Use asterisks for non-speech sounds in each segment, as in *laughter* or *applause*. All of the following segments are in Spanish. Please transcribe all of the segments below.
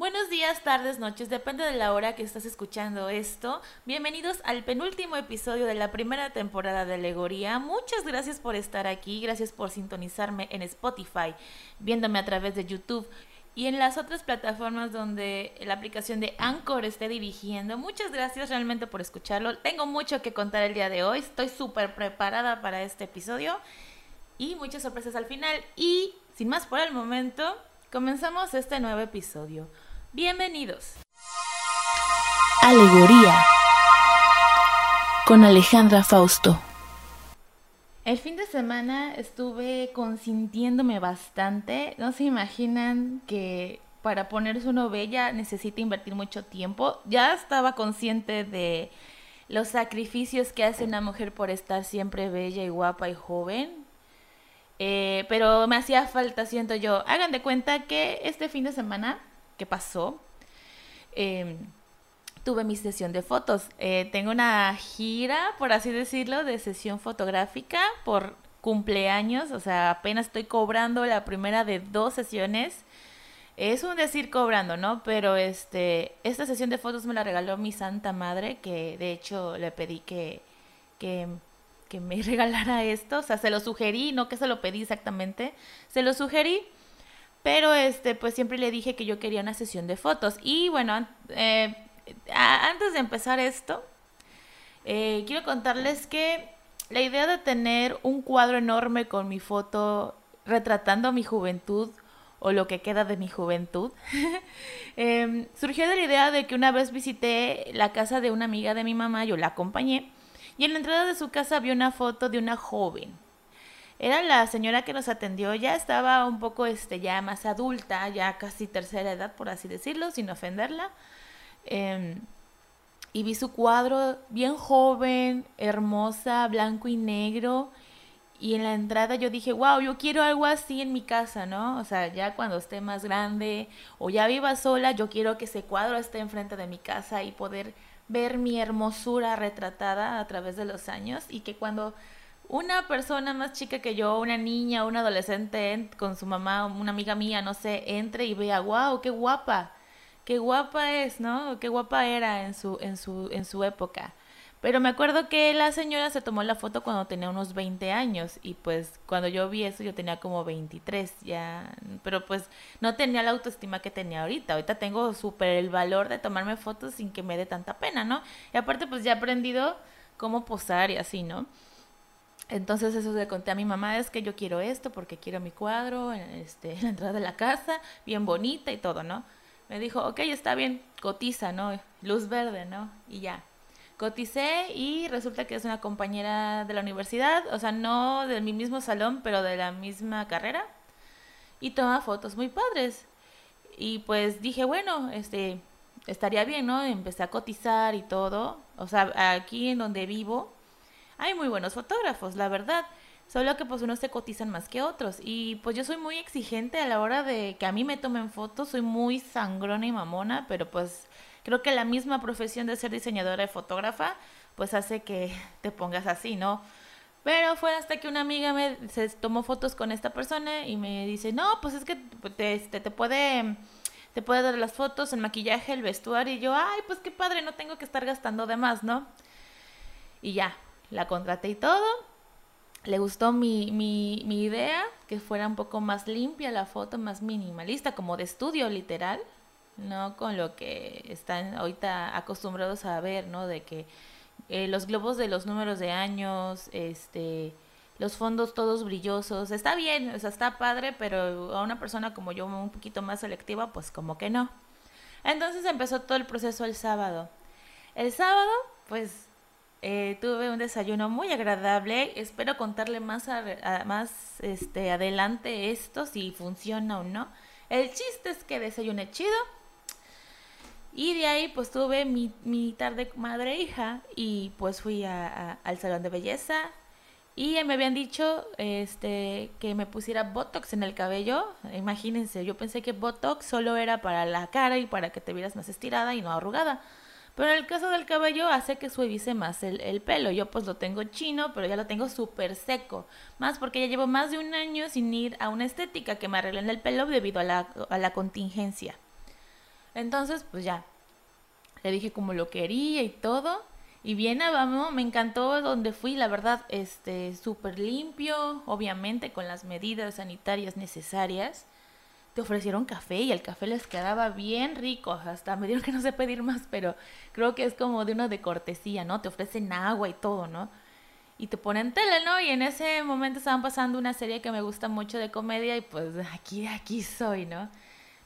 Buenos días, tardes, noches, depende de la hora que estás escuchando esto. Bienvenidos al penúltimo episodio de la primera temporada de Alegoría. Muchas gracias por estar aquí, gracias por sintonizarme en Spotify, viéndome a través de YouTube y en las otras plataformas donde la aplicación de Anchor esté dirigiendo. Muchas gracias realmente por escucharlo. Tengo mucho que contar el día de hoy, estoy súper preparada para este episodio y muchas sorpresas al final. Y sin más por el momento, comenzamos este nuevo episodio. Bienvenidos. Alegoría con Alejandra Fausto. El fin de semana estuve consintiéndome bastante. No se imaginan que para ponerse uno bella necesita invertir mucho tiempo. Ya estaba consciente de los sacrificios que hace una mujer por estar siempre bella y guapa y joven. Eh, pero me hacía falta, siento yo. Hagan de cuenta que este fin de semana ¿Qué pasó, em, tuve mi sesión de fotos. Eh, tengo una gira, por así decirlo, de sesión fotográfica por cumpleaños, o sea, apenas estoy cobrando la primera de dos sesiones. Es un decir cobrando, ¿no? Pero este, esta sesión de fotos me la regaló mi santa madre, que de hecho le pedí que, que, que me *laughs* regalara esto. O sea, se lo sugerí, no que se lo pedí exactamente. Se lo sugerí pero este, pues siempre le dije que yo quería una sesión de fotos. Y bueno, eh, antes de empezar esto, eh, quiero contarles que la idea de tener un cuadro enorme con mi foto retratando mi juventud o lo que queda de mi juventud, *laughs* em, surgió de la idea de que una vez visité la casa de una amiga de mi mamá, yo la acompañé, y en la entrada de su casa vi una foto de una joven era la señora que nos atendió, ya estaba un poco este, ya más adulta, ya casi tercera edad, por así decirlo, sin ofenderla. Em, y vi su cuadro bien joven, hermosa, blanco y negro. Y en la entrada yo dije, wow, yo quiero algo así en mi casa, ¿no? O sea, ya cuando esté más grande o ya viva sola, yo quiero que ese cuadro esté enfrente de mi casa y poder ver mi hermosura retratada a través de los años y que cuando una persona más chica que yo, una niña, un adolescente con su mamá, una amiga mía, no sé, entre y vea, wow, qué guapa, qué guapa es, ¿no? Qué guapa era en su, en su, en su época. Pero me acuerdo que la señora se tomó la foto cuando tenía unos 20 años y pues cuando yo vi eso yo tenía como 23 ya, pero pues no tenía la autoestima que tenía ahorita. Ahorita tengo súper el valor de tomarme fotos sin que me dé tanta pena, ¿no? Y aparte pues ya he aprendido cómo posar y así, ¿no? Entonces eso le conté a mi mamá, es que yo quiero esto porque quiero mi cuadro este, *laughs* la entrada de la casa, bien bonita y todo, ¿no? Me dijo, ok, está bien, cotiza, ¿no? Luz verde, ¿no? Y ya. Coticé y resulta que es una compañera de la universidad, o sea, no de mi mismo salón, pero de la misma carrera. Y toma fotos muy padres. Y pues dije, bueno, este, estaría bien, ¿no? Empecé a cotizar y todo. O sea, aquí en donde vivo, hay muy buenos fotógrafos, la verdad. Solo que pues unos se cotizan más que otros. Y pues yo soy muy exigente a la hora de que a mí me tomen fotos. Soy muy sangrona y mamona, pero pues creo que la misma profesión de ser diseñadora y fotógrafa pues hace que *laughs* te pongas así, ¿no? Pero fue hasta que una amiga me se tomó fotos con esta persona y me dice, no, pues es que te, este, te puede te puede dar las fotos, el maquillaje, el vestuario. Y yo, ay, pues qué padre, no tengo que estar gastando de más, ¿no? Y ya, la contraté y todo. Le gustó mi, mi, idea, que fuera un poco más limpia la foto, más minimalista, como de estudio literal, no con lo que están ahorita acostumbrados a ver, ¿no? De que eh, los globos de los números de años, este, los fondos todos brillosos, está bien, o sea, está padre, pero a una persona como yo un poquito más selectiva, pues como que no. Entonces empezó todo el proceso el sábado. El sábado, pues eh, tuve un desayuno muy agradable. Espero contarle más, más este, adelante esto, si funciona o no. El chiste es que desayuné chido. Y de ahí pues tuve mi, mi tarde madre-hija y pues fui a, al salón de belleza. Y me habían dicho este, que me pusiera Botox en el cabello. Imagínense, yo pensé que Botox solo era para la cara y para que te vieras más estirada y no arrugada. Pero en el caso del cabello hace que suavice más el, pelo. Yo pues lo tengo chino, pero ya lo tengo súper seco. Más porque ya llevo más de un año sin ir a una estética que me arreglen el pelo debido a la, a la contingencia. Entonces, pues ya, le dije como lo quería y todo. Y bien, vamos, me encantó donde fui, la verdad, este, súper limpio, obviamente con las medidas sanitarias necesarias. Ofrecieron café y el café les quedaba bien rico, hasta me dieron que no sé pedir más, pero creo que es como de una de cortesía, ¿no? Te ofrecen agua y todo, ¿no? Y te ponen tele, ¿no? Y en ese momento estaban pasando una serie que me gusta mucho de comedia y pues aquí, aquí soy, ¿no?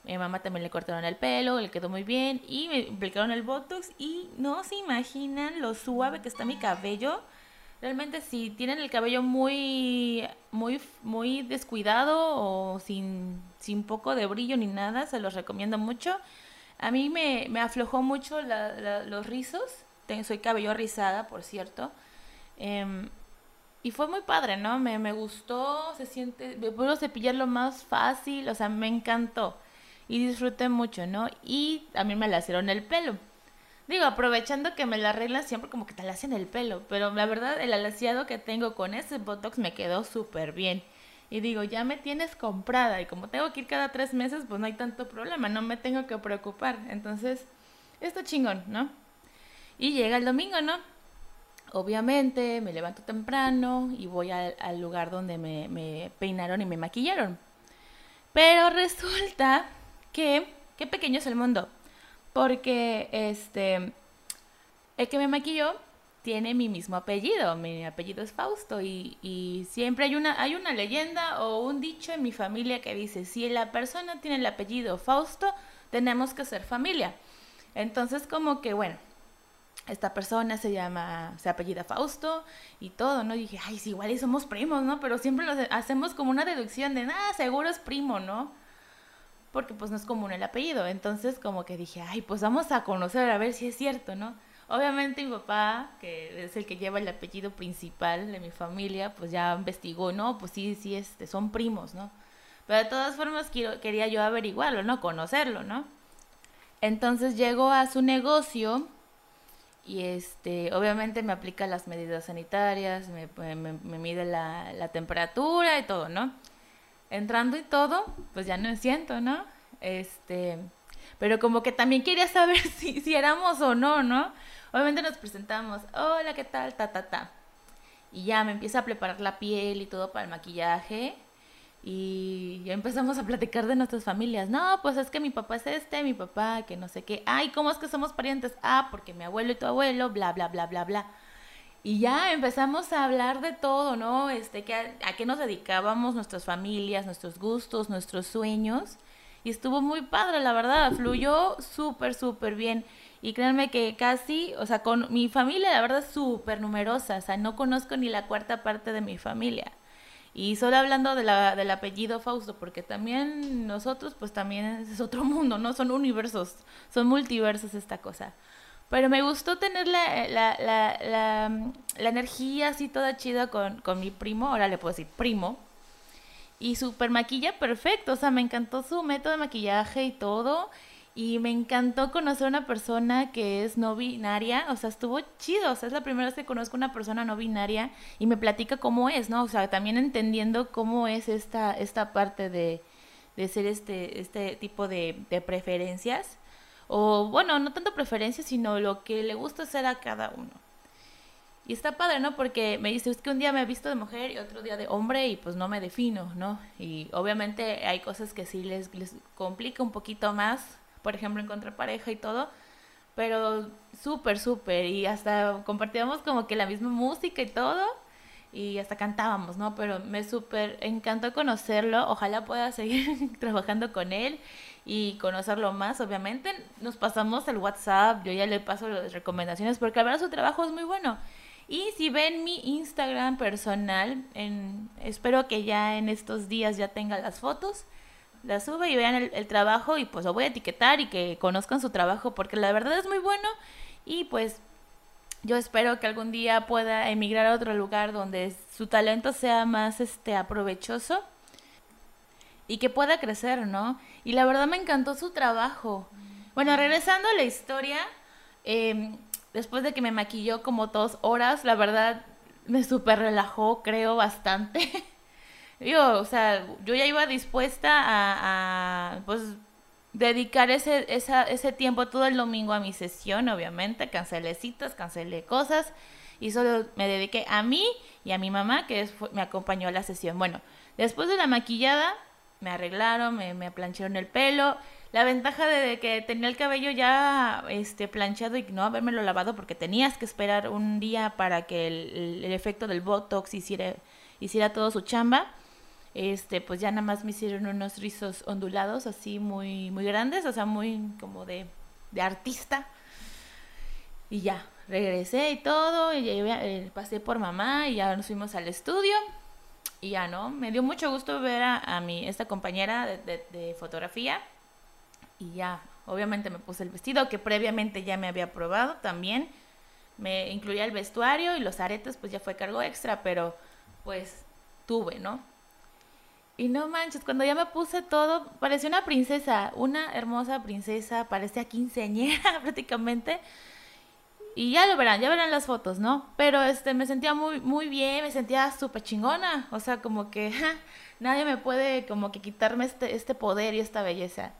Mi mamá también le cortaron el pelo, le quedó muy bien y me aplicaron el botox y no se imaginan lo suave que está mi cabello. Realmente si tienen el cabello muy muy muy descuidado o sin, sin poco de brillo ni nada, se los recomiendo mucho. A mí me, me aflojó mucho los rizos. Tengo, soy cabello rizada, por cierto. Em, y fue muy padre, ¿no? Me, me gustó, se siente, me puedo cepillarlo más fácil, o sea, me encantó y disfruté mucho, ¿no? Y a mí me la hicieron el pelo. Digo, aprovechando que me la arreglan siempre como que te la hacen el pelo, pero la verdad el alaciado que tengo con ese Botox me quedó súper bien. Y digo, ya me tienes comprada y como tengo que ir cada tres meses, pues no hay tanto problema, no me tengo que preocupar. Entonces, está chingón, ¿no? Y llega el domingo, ¿no? Obviamente me levanto temprano y voy al, lugar donde me peinaron y me maquillaron. Pero resulta que, qué pequeño es el mundo. Porque este, el que me maquilló tiene mi mismo apellido, mi apellido es Fausto y, y, siempre hay una, hay una leyenda o un dicho en mi familia que dice, si la persona tiene el apellido Fausto, tenemos que ser familia. Entonces como que bueno, esta persona se llama, se apellida Fausto y todo, ¿no? Dije, ay, sí, igual somos primos, ¿no? Pero siempre lo hacemos como una deducción de, nada, seguro es primo, ¿no? Porque pues no es común el apellido. Entonces como que dije, ay, pues vamos a conocer a ver si es cierto, ¿no? Obviamente mi papá, que es el que lleva el apellido principal de mi familia, pues ya investigó, no, pues sí, sí, este, son primos, ¿no? Pero de todas formas quería yo averiguarlo, ¿no? Conocerlo, ¿no? Entonces llego a su negocio y este, obviamente me aplica las medidas sanitarias, me, me, mide la temperatura y todo, ¿no? Entrando y todo, pues ya no me siento, ¿no? Este, pero como que también quería saber *laughs* si, si éramos o no, ¿no? Obviamente nos presentamos, hola, ¿qué tal? Ta, ta, ta. Y ya me empieza a preparar la piel y todo para el maquillaje. Y ya empezamos a platicar de nuestras familias. No, pues es que mi papá es este, mi papá, que no sé qué. Ay, ¿cómo es que somos parientes? Ah, porque mi abuelo y tu abuelo, bla, bla, bla, bla, bla. Y ya empezamos a hablar de todo, ¿no? Este, que a, qué nos dedicábamos, nuestras familias, nuestros gustos, nuestros sueños. Y estuvo muy padre, la verdad, fluyó súper, súper bien. Y créanme que casi, o sea, con mi familia, la verdad, súper numerosa. O sea, no conozco ni la cuarta parte de mi familia. Y solo hablando de la, del apellido Fausto, porque también nosotros, pues también es otro mundo, ¿no? Son universos, son multiversos esta cosa. Pero me gustó tener la, la, la, la, energía así toda chida con, con mi primo, ahora le puedo decir primo. Y super maquilla perfecto, o sea, me encantó su método de maquillaje y todo. Y me encantó conocer a una persona que es no binaria, o sea, estuvo chido, o sea, es la primera vez que conozco a una persona no binaria y me platica cómo es, ¿no? O sea, también entendiendo cómo es esta, esta parte de, de ser este, este tipo de, de preferencias o bueno, no tanto preferencia, sino lo que le gusta hacer a cada uno. Y está padre, ¿no? Porque me dice, es que un día me he visto de mujer y otro día de hombre y pues no me defino, ¿no? Y obviamente hay cosas que sí les, les complica un poquito más, por ejemplo, encontrar pareja y todo, pero súper, súper. Y hasta compartíamos como que la misma música y todo, y hasta cantábamos, ¿no? Pero me súper encantó conocerlo, ojalá pueda *laughs* seguir trabajando con él y conocerlo más, obviamente. Nos pasamos el WhatsApp, yo ya le paso las recomendaciones porque la verdad su trabajo es muy bueno. Y si ven mi Instagram personal, en, espero que ya en estos días ya tenga las fotos, las sube y vean el, trabajo y pues lo voy a etiquetar y que conozcan su trabajo porque la verdad es muy bueno y pues yo espero que algún día pueda emigrar a otro lugar donde su talento sea más este aprovechoso y que pueda crecer, ¿no? Y la verdad me encantó su trabajo. Bueno, regresando a la historia, em, después de que me maquilló como dos horas, la verdad me súper relajó, creo, bastante. *laughs* Yo, o sea, yo ya iba dispuesta a, pues, dedicar ese, ese tiempo todo el domingo a mi sesión, obviamente, cancelé citas, cancelé cosas y solo me dediqué a mí y a mi mamá que me acompañó a la sesión. Bueno, después de la maquillada me arreglaron, me, me plancharon el pelo. La ventaja de que tenía el cabello ya este, planchado y no habérmelo lavado porque tenías que esperar un día para que el, el efecto del Botox hiciera, hiciera todo su chamba este, pues ya nada más me hicieron unos rizos ondulados así muy, muy grandes, o sea, muy como de, de artista. Y ya, regresé y todo, y eh, pasé por mamá y ya nos fuimos al estudio. Y ya, ¿no? Me dio mucho gusto ver a, a mi, esta compañera de, de, fotografía. Y ya, obviamente me puse el vestido que previamente ya me había probado también. Me incluía el vestuario y los aretes, pues ya fue cargo extra, pero pues tuve, ¿no? Y no manches, cuando ya me puse todo, parecía una princesa, una hermosa princesa, parecía quinceañera *laughs* prácticamente. Y ya lo verán, ya verán las fotos, ¿no? Pero este me sentía muy muy bien, me sentía súper chingona, o sea, como que nadie me puede como que quitarme este este poder y esta belleza.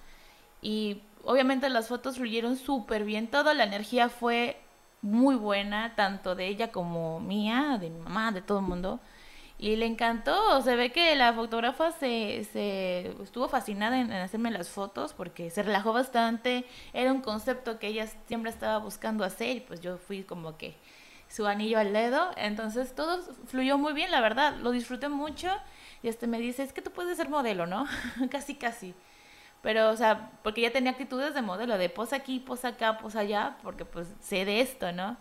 Y obviamente las fotos fluyeron súper bien, toda la energía fue muy buena, tanto de ella como mía, de mi mamá, de todo el mundo. Y le encantó, se ve que la fotógrafa se, se estuvo fascinada en, hacerme las fotos porque se relajó bastante, era un concepto que ella siempre estaba buscando hacer y pues yo fui como que su anillo al dedo, entonces todo fluyó muy bien, la verdad, lo disfruté mucho y este me dice, es que tú puedes ser modelo, ¿no? *laughs* casi, casi. Pero, o sea, porque ya tenía actitudes de modelo, de posa aquí, posa acá, posa allá, porque pues sé de esto, ¿no?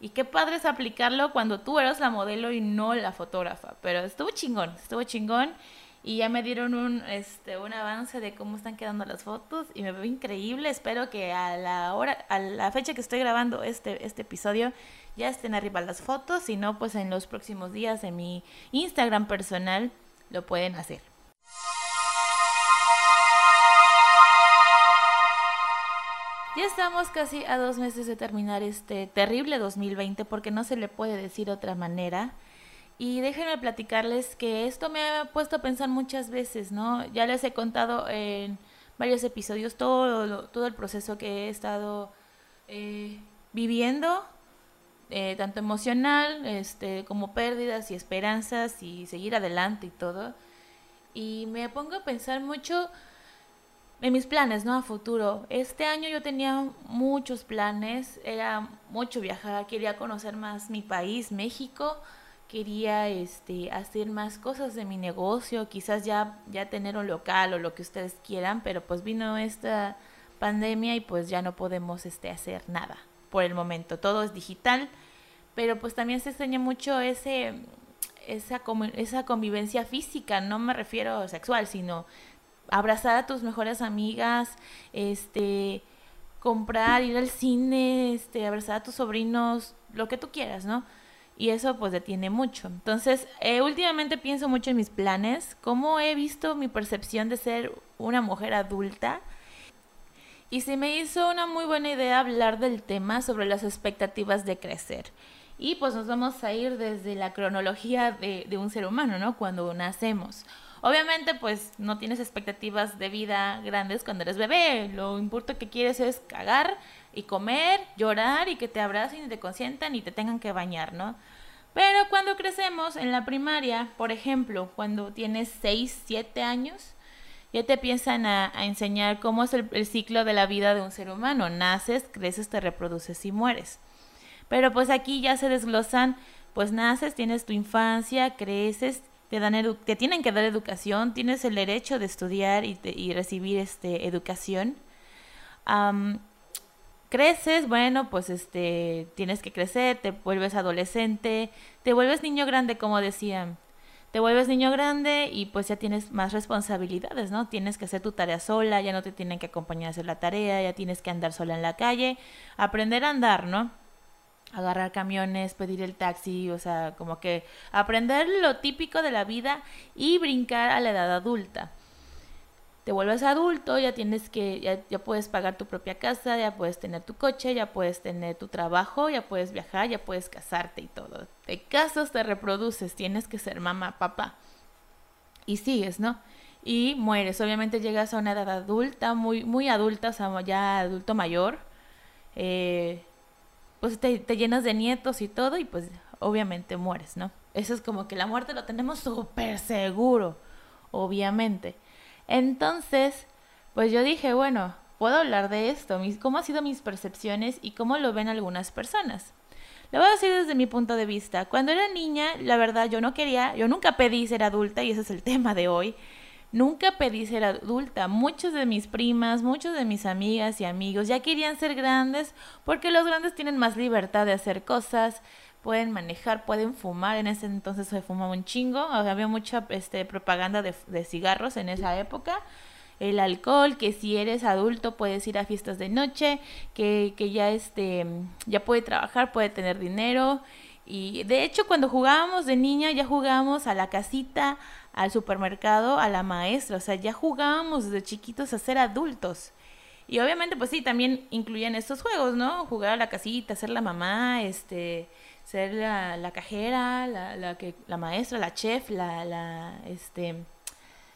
Y qué padre es aplicarlo cuando tú eres la modelo y no la fotógrafa. Pero estuvo chingón, estuvo chingón. Y ya me dieron un, este, un avance de cómo están quedando las fotos y me veo increíble. Espero que a la hora, a la fecha que estoy grabando este, este episodio ya estén arriba las fotos. Si no, pues en los próximos días en mi Instagram personal lo pueden hacer. Ya estamos casi a dos meses de terminar este terrible 2020 porque no se le puede decir otra manera. Y déjenme platicarles que esto me ha puesto a pensar muchas veces, ¿no? Ya les he contado en varios episodios todo, todo el proceso que he estado eh, viviendo, eh, tanto emocional este, como pérdidas y esperanzas y seguir adelante y todo. Y me pongo a pensar mucho en mis planes, ¿no? A futuro. Este año yo tenía muchos planes, era mucho viajar, quería conocer más mi país, México, quería este hacer más cosas de mi negocio, quizás ya ya tener un local o lo que ustedes quieran, pero pues vino esta pandemia y pues ya no podemos este hacer nada por el momento. Todo es digital, pero pues también se extraña mucho ese esa, esa convivencia física, no me refiero sexual, sino abrazar a tus mejores amigas, este, comprar, ir al cine, este, abrazar a tus sobrinos, lo que tú quieras, ¿no? Y eso pues detiene mucho. Entonces, eh, últimamente pienso mucho en mis planes, cómo he visto mi percepción de ser una mujer adulta. Y se me hizo una muy buena idea hablar del tema sobre las expectativas de crecer. Y pues nos vamos a ir desde la cronología de, de un ser humano, ¿no? Cuando nacemos. Obviamente, pues no tienes expectativas de vida grandes cuando eres bebé. Lo importante que quieres es cagar y comer, llorar y que te abracen y te consientan y te tengan que bañar, ¿no? Pero cuando crecemos en la primaria, por ejemplo, cuando tienes 6, 7 años, ya te empiezan a, enseñar cómo es el, el, ciclo de la vida de un ser humano. Naces, creces, te reproduces y mueres. Pero pues aquí ya se desglosan, pues naces, tienes tu infancia, creces, te dan te tienen que dar educación, tienes el derecho de estudiar y, y recibir este educación. creces, bueno, pues este tienes que crecer, te vuelves adolescente, te vuelves niño grande, como decían. Te vuelves niño grande y pues ya tienes más responsabilidades, ¿no? Tienes que hacer tu tarea sola, ya no te tienen que acompañar a hacer la tarea, ya tienes que andar sola en la calle, aprender a andar, ¿no? Agarrar camiones, pedir el taxi, o sea, como que aprender lo típico de la vida y brincar a la edad adulta. Te vuelves adulto, ya tienes que, ya, ya, puedes pagar tu propia casa, ya puedes tener tu coche, ya puedes tener tu trabajo, ya puedes viajar, ya puedes casarte y todo. Te casas, te reproduces, tienes que ser mamá, papá. Y sigues, ¿no? y mueres. Obviamente llegas a una edad adulta, muy, muy adulta, o sea, ya adulto mayor. Eh, pues te, llenas de nietos y todo y pues obviamente mueres, ¿no? Eso es como que la muerte lo tenemos súper seguro, obviamente. Entonces, pues yo dije, bueno, puedo hablar de esto, mis, cómo han sido mis percepciones y cómo lo ven algunas personas. Le voy a decir desde mi punto de vista. Cuando era niña, la verdad, yo no quería, yo nunca pedí ser adulta y ese es el *laughs* tema de hoy. Nunca pedí ser adulta. Muchas de mis primas, muchos de mis amigas y amigos ya querían ser grandes porque los grandes tienen más libertad de hacer cosas, pueden manejar, pueden fumar. En ese entonces se fumaba un chingo. Había mucha este, propaganda de, de cigarros en esa época el alcohol, que si eres adulto puedes ir a fiestas de noche, que, que ya este ya puede trabajar, puede tener dinero. Y de hecho cuando jugábamos de niña ya jugábamos a la casita, al supermercado, a la maestra, o sea, ya jugábamos desde chiquitos a ser adultos. Y obviamente pues sí, también incluían estos juegos, ¿no? Jugar a la casita, ser la mamá, este ser la, la cajera, la, la, que, la maestra, la chef, la, la, este,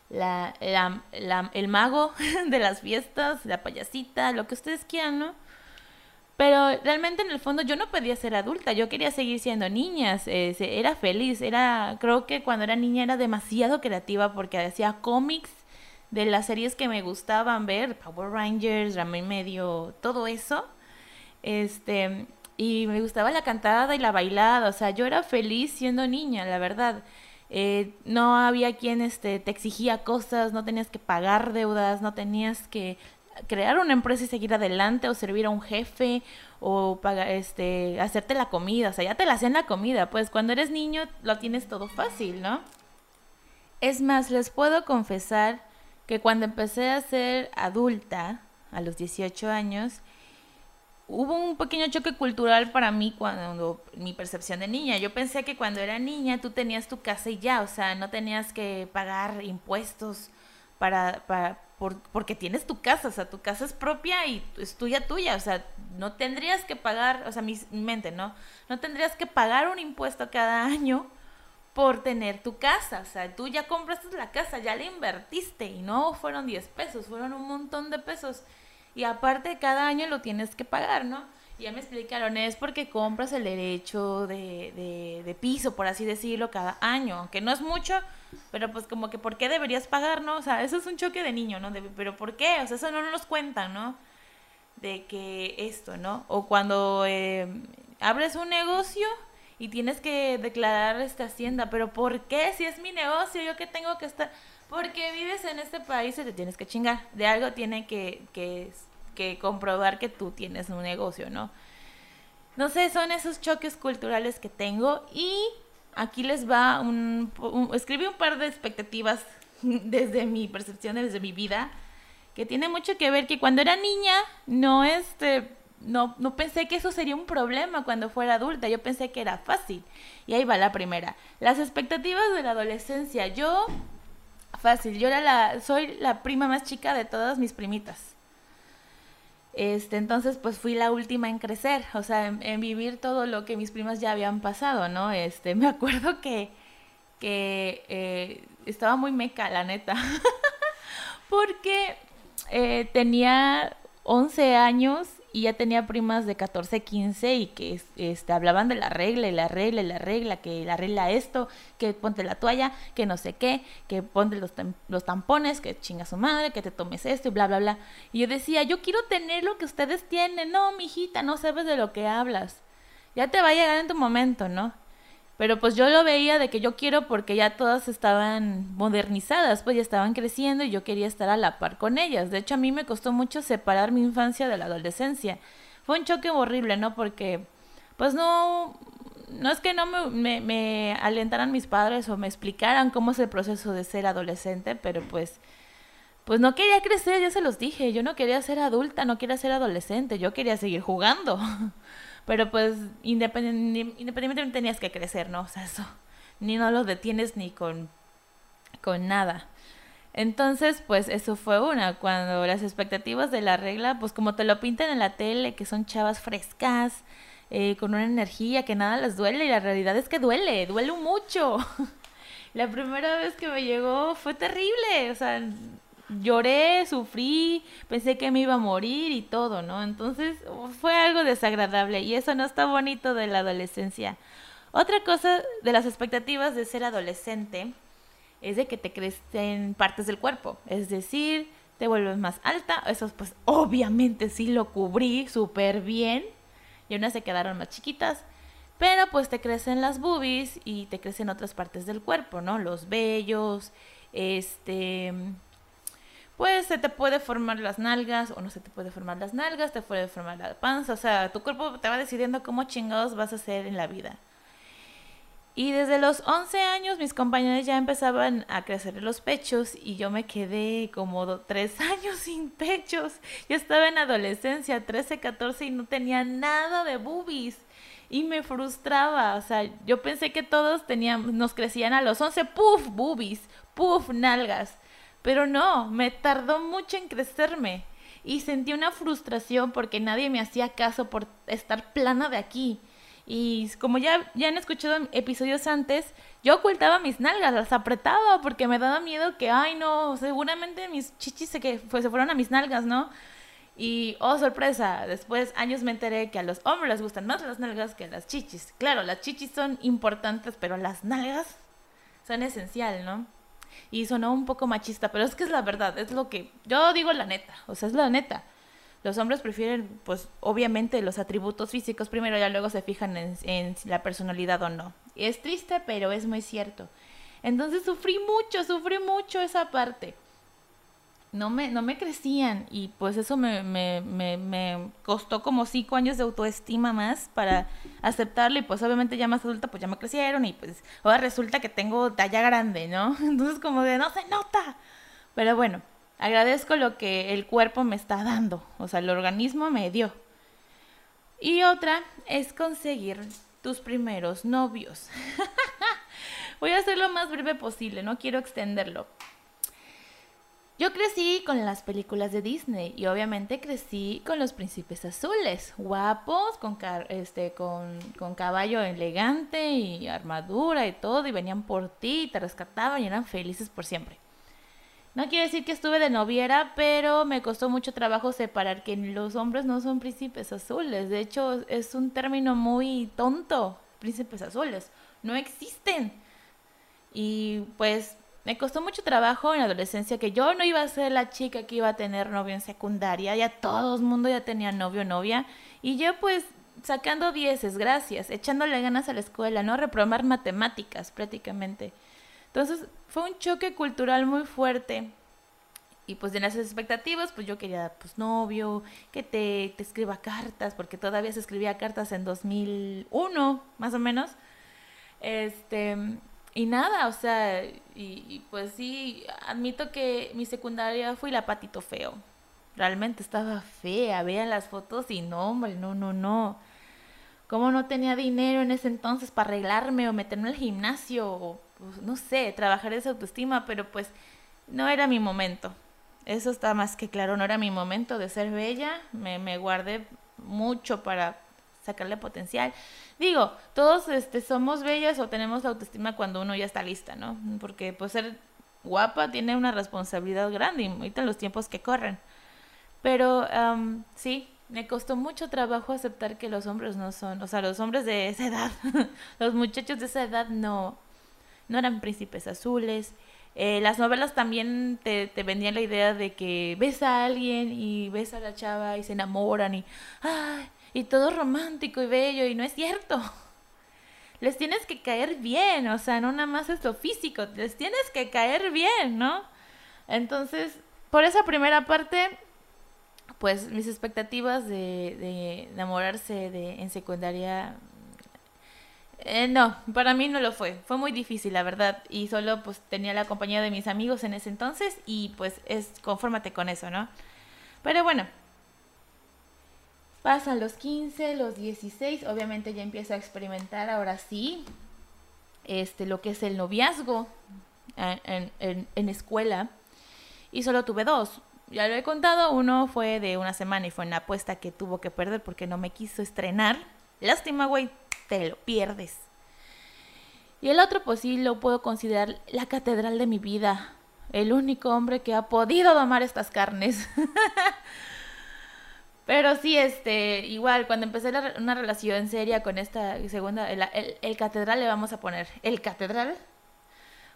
la, la, el mago *laughs* de las fiestas, la payasita, lo que ustedes quieran, ¿no? Pero realmente en el fondo yo no podía ser adulta, yo quería seguir siendo niña, era feliz, era, creo que cuando era niña era demasiado creativa porque hacía cómics de las series que me gustaban ver, Power Rangers, Rama Medio, todo eso, este, y me gustaba la cantada y la bailada, o sea, yo era feliz siendo niña, la verdad. Eh, no había quien este, te exigía cosas, no tenías que pagar deudas, no tenías que crear una empresa y seguir adelante o servir a un jefe o pagar, este, hacerte la comida, o sea, ya te la hacían la comida, pues cuando eres niño lo tienes todo fácil, ¿no? Es más, les puedo confesar que cuando empecé a ser adulta, a los 18 años, hubo un pequeño choque cultural para mí cuando mi percepción de niña. Yo pensé que cuando era niña tú tenías tu casa y ya, o sea, no tenías que pagar impuestos para, para por, porque tienes tu casa, o sea, tu casa es propia y es tuya tuya, o sea, no tendrías que pagar, o sea, mi, mente, ¿no? No tendrías que pagar un impuesto cada *laughs* año por tener tu casa, o sea, tú ya compraste la casa, ya la invertiste y no fueron 10 pesos, fueron un montón de pesos y aparte cada año lo tienes que pagar, ¿no? Ya me explicaron, es porque compras el derecho de, de, de, piso, por así decirlo, cada año, aunque no es mucho, pero pues como que ¿por qué deberías pagar, no? O sea, eso es un choque de niño, ¿no? pero ¿por qué? O sea, eso no nos cuentan, ¿no? De que esto, ¿no? O cuando eh, abres un negocio y tienes que declarar esta hacienda, pero ¿por qué? Si es mi negocio, yo que tengo que estar... Porque vives en este país y te tienes que chingar. De algo tiene que, que, comprobar que tú tienes un negocio, ¿no? No sé, son esos choques culturales que tengo y aquí les va un, escribí un par de expectativas *laughs* desde mi percepción, desde mi vida, que tiene mucho que ver que cuando era niña no este no, no pensé que eso sería un problema cuando fuera adulta, yo pensé que era fácil. Y ahí va la primera. Las expectativas de la adolescencia. Yo fácil. Yo era la, soy la prima más chica de todas mis primitas. Este, entonces, pues fui la última en crecer, o sea, en, vivir todo lo que mis primas ya habían pasado, ¿no? Este, *laughs* me acuerdo que, que eh, estaba muy meca, la neta, *laughs* porque eh, tenía 11 años y ya tenía primas de 14, 15 y que este, hablaban de la regla y la regla y la regla, que la regla esto, que ponte la toalla, que no sé qué, que ponte los, los tampones, que chinga su madre, que te tomes esto y bla, bla, bla. Y yo decía, yo quiero tener lo que ustedes tienen. No, mijita, no sabes de lo que hablas. Ya te va a llegar en tu momento, ¿no? Pero pues yo lo veía de que yo quiero porque ya todas estaban modernizadas, pues ya estaban creciendo y yo quería estar a la par con ellas. De hecho, a mí me costó mucho separar mi infancia de la adolescencia. Fue un choque horrible, ¿no? Porque pues no, no es que no me, me, alentaran mis padres o me explicaran cómo es el proceso de ser adolescente, pero pues, pues no quería crecer, ya se los dije, yo no quería ser adulta, no quería ser adolescente, yo quería seguir jugando. *laughs* Pero pues independientemente tenías que crecer, ¿no? O sea, eso ni no lo detienes ni con, con nada. Entonces, pues eso fue una, cuando las expectativas de la regla, pues como te lo pintan en la tele, que son chavas frescas, eh, con una energía que nada les duele, y la realidad es que duele, duele mucho. *laughs* La primera vez que me llegó fue terrible, o sea, lloré, sufrí, pensé que me iba a morir y todo, ¿no? Entonces fue algo desagradable y eso no está bonito de la adolescencia. Otra cosa de las expectativas de ser adolescente es de que te crecen partes del cuerpo, es decir, te vuelves más alta, eso pues obviamente sí lo cubrí súper bien y unas se quedaron más chiquitas, pero pues te crecen las boobies y te crecen otras partes del cuerpo, ¿no? Los vellos, este pues se te puede formar las nalgas o no se te puede formar las nalgas, te puede formar la panza, o sea, tu cuerpo te va decidiendo cómo chingados vas a hacer en la vida. Y desde los 11 años mis compañeros ya empezaban a crecer los pechos y yo me quedé como 3 *laughs* años sin pechos. Yo estaba en adolescencia, 13, 14 y no tenía nada de boobies. Y me frustraba, o sea, yo pensé que todos teníamos, nos crecían a los 11, puff, boobies, puff, nalgas. Pero no, me tardó mucho en crecerme y sentí una frustración porque nadie me hacía caso por estar plana de aquí. Y como ya, ya han escuchado episodios antes, yo ocultaba mis nalgas, las apretaba porque me daba miedo que, ay no, seguramente mis chichis se, que, pues, se fueron a mis nalgas, ¿no? Y, oh sorpresa, después años me enteré que a los hombres les gustan más las nalgas que las chichis. Claro, las chichis son importantes, pero las nalgas son esencial, ¿no? Y sonó un poco machista, pero es que es la verdad, es lo que yo digo la neta, o sea, es la neta. Los hombres prefieren, pues, obviamente los atributos físicos primero, ya luego se fijan en, en la personalidad o no. Es triste, pero es muy cierto. Entonces sufrí mucho, sufrí mucho esa parte no me, no me crecían y pues eso me, me, me, me, costó como cinco años de autoestima más para aceptarlo y pues obviamente ya más adulta pues ya me crecieron y pues ahora resulta que tengo talla grande, ¿no? *laughs* Entonces como de no se nota. Pero bueno, agradezco lo que el cuerpo me está dando, o sea, el organismo me dio. Y otra es conseguir tus primeros novios. *laughs* Voy a hacerlo lo más breve posible, no quiero extenderlo. Yo crecí con las películas de Disney y obviamente crecí con los príncipes azules, guapos, con, este, con, con, caballo elegante y armadura y todo, y venían por ti, y te rescataban y eran felices por siempre. No quiere decir que estuve de noviera, pero me costó mucho trabajo separar que los hombres no son príncipes azules. De hecho, es un término muy tonto, príncipes azules. No existen. Y pues me costó mucho trabajo en la adolescencia que yo no iba a ser la chica que iba a tener novio en secundaria, ya todo el mundo ya tenía novio novia, y yo pues sacando dieces, gracias, echándole ganas a la escuela, ¿no? Reprogramar matemáticas prácticamente. Entonces fue un choque cultural muy fuerte. Y pues de las expectativas, pues yo quería pues novio, que te, te escriba cartas, porque todavía se escribía cartas en 2001, más o menos. Este, y nada, o sea, y, pues sí, admito que mi secundaria fui la patito feo. Realmente estaba fea, vean las fotos y no, hombre, no, no, no. Como no tenía dinero en ese entonces para arreglarme o meterme al gimnasio o, pues, no sé, trabajar esa autoestima, pero pues no era mi momento. Eso está más que claro, no era mi momento de ser bella. Me, me guardé mucho para sacarle potencial. Digo, todos este, somos bellas o tenemos autoestima cuando uno ya está lista, ¿no? Porque pues ser guapa tiene una responsabilidad grande y ahorita los tiempos que corren. Pero sí, me costó mucho trabajo aceptar que los hombres no son, o sea, los hombres de esa edad, *laughs* los muchachos de esa edad no, no eran príncipes azules. Eh, las novelas también te, te vendían la idea de que ves a alguien y ves a la chava y se enamoran y, ay, y todo romántico y bello y no es cierto. Les tienes que caer bien, o sea, no nada más es lo físico, les tienes que caer bien, ¿no? Entonces, por esa primera parte, pues mis expectativas de, enamorarse de, en secundaria, eh, no, para mí no lo fue, fue muy difícil, la verdad, y solo pues tenía la compañía de mis amigos en ese entonces y pues es, confórmate con eso, ¿no? Pero bueno, Pasan los 15, los 16, obviamente ya empiezo a experimentar ahora sí este, lo que es el noviazgo en, en, escuela. Y solo tuve dos. Ya lo he contado, uno fue de una semana y fue una apuesta que tuvo que perder porque no me quiso estrenar. Lástima, güey, te lo pierdes. Y el otro, pues sí, lo puedo considerar la catedral de mi vida. El único hombre que ha podido domar estas carnes. *laughs* Pero sí, este, igual, cuando empecé una relación seria con esta segunda, el, el, catedral le vamos a poner, el catedral,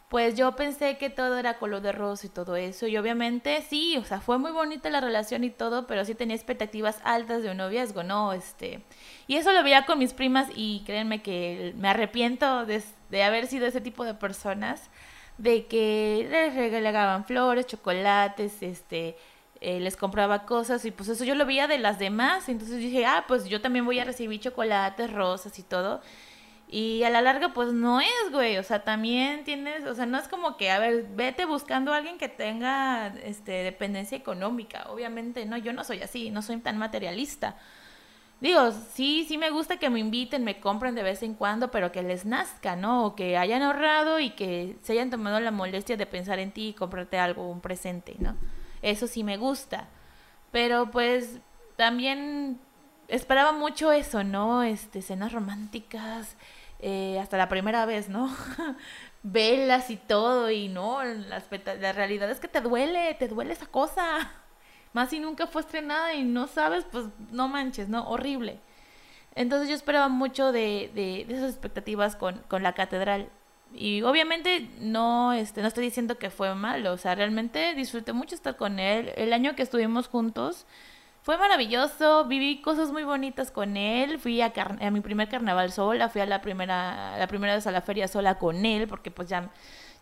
pues yo pensé que todo era color de rosa y todo eso. Y obviamente sí, o sea, fue muy bonita la relación y todo, pero sí tenía expectativas altas de un noviazgo, ¿no? Este, y eso lo veía con mis primas y créanme que me arrepiento de, de haber sido ese tipo de personas, de que les regalaban flores, chocolates, este, eh, les compraba cosas y pues eso yo lo veía de las demás. Entonces dije, ah, pues yo también voy a recibir chocolates, rosas y todo. Y a la larga, pues no es, güey. O sea, también tienes, o sea, no es como que, a ver, vete buscando a alguien que tenga este, dependencia económica. Obviamente, no, yo no soy así, no soy tan materialista. Digo, sí, sí me gusta que me inviten, me compren de vez en cuando, pero que les nazca, ¿no? O que hayan ahorrado y que se hayan tomado la molestia de pensar en ti y comprarte algo, un presente, ¿no? Eso sí me gusta. Pero pues también esperaba mucho eso, ¿no? Este, escenas románticas, eh, hasta la primera vez, ¿no? *laughs* Velas y todo, y no, la, la realidad es que te duele, te duele esa cosa. *laughs* Más si nunca fue estrenada y no sabes, pues no manches, ¿no? Horrible. Entonces yo esperaba mucho de, de, de esas expectativas con, con la catedral. Y obviamente no, este, no estoy diciendo que fue malo, o sea, realmente disfruté mucho estar con él. El año que estuvimos juntos fue maravilloso, viví cosas muy bonitas con él, fui a, a mi primer carnaval sola, fui a la primera, la primera vez a la feria sola con él, porque pues ya,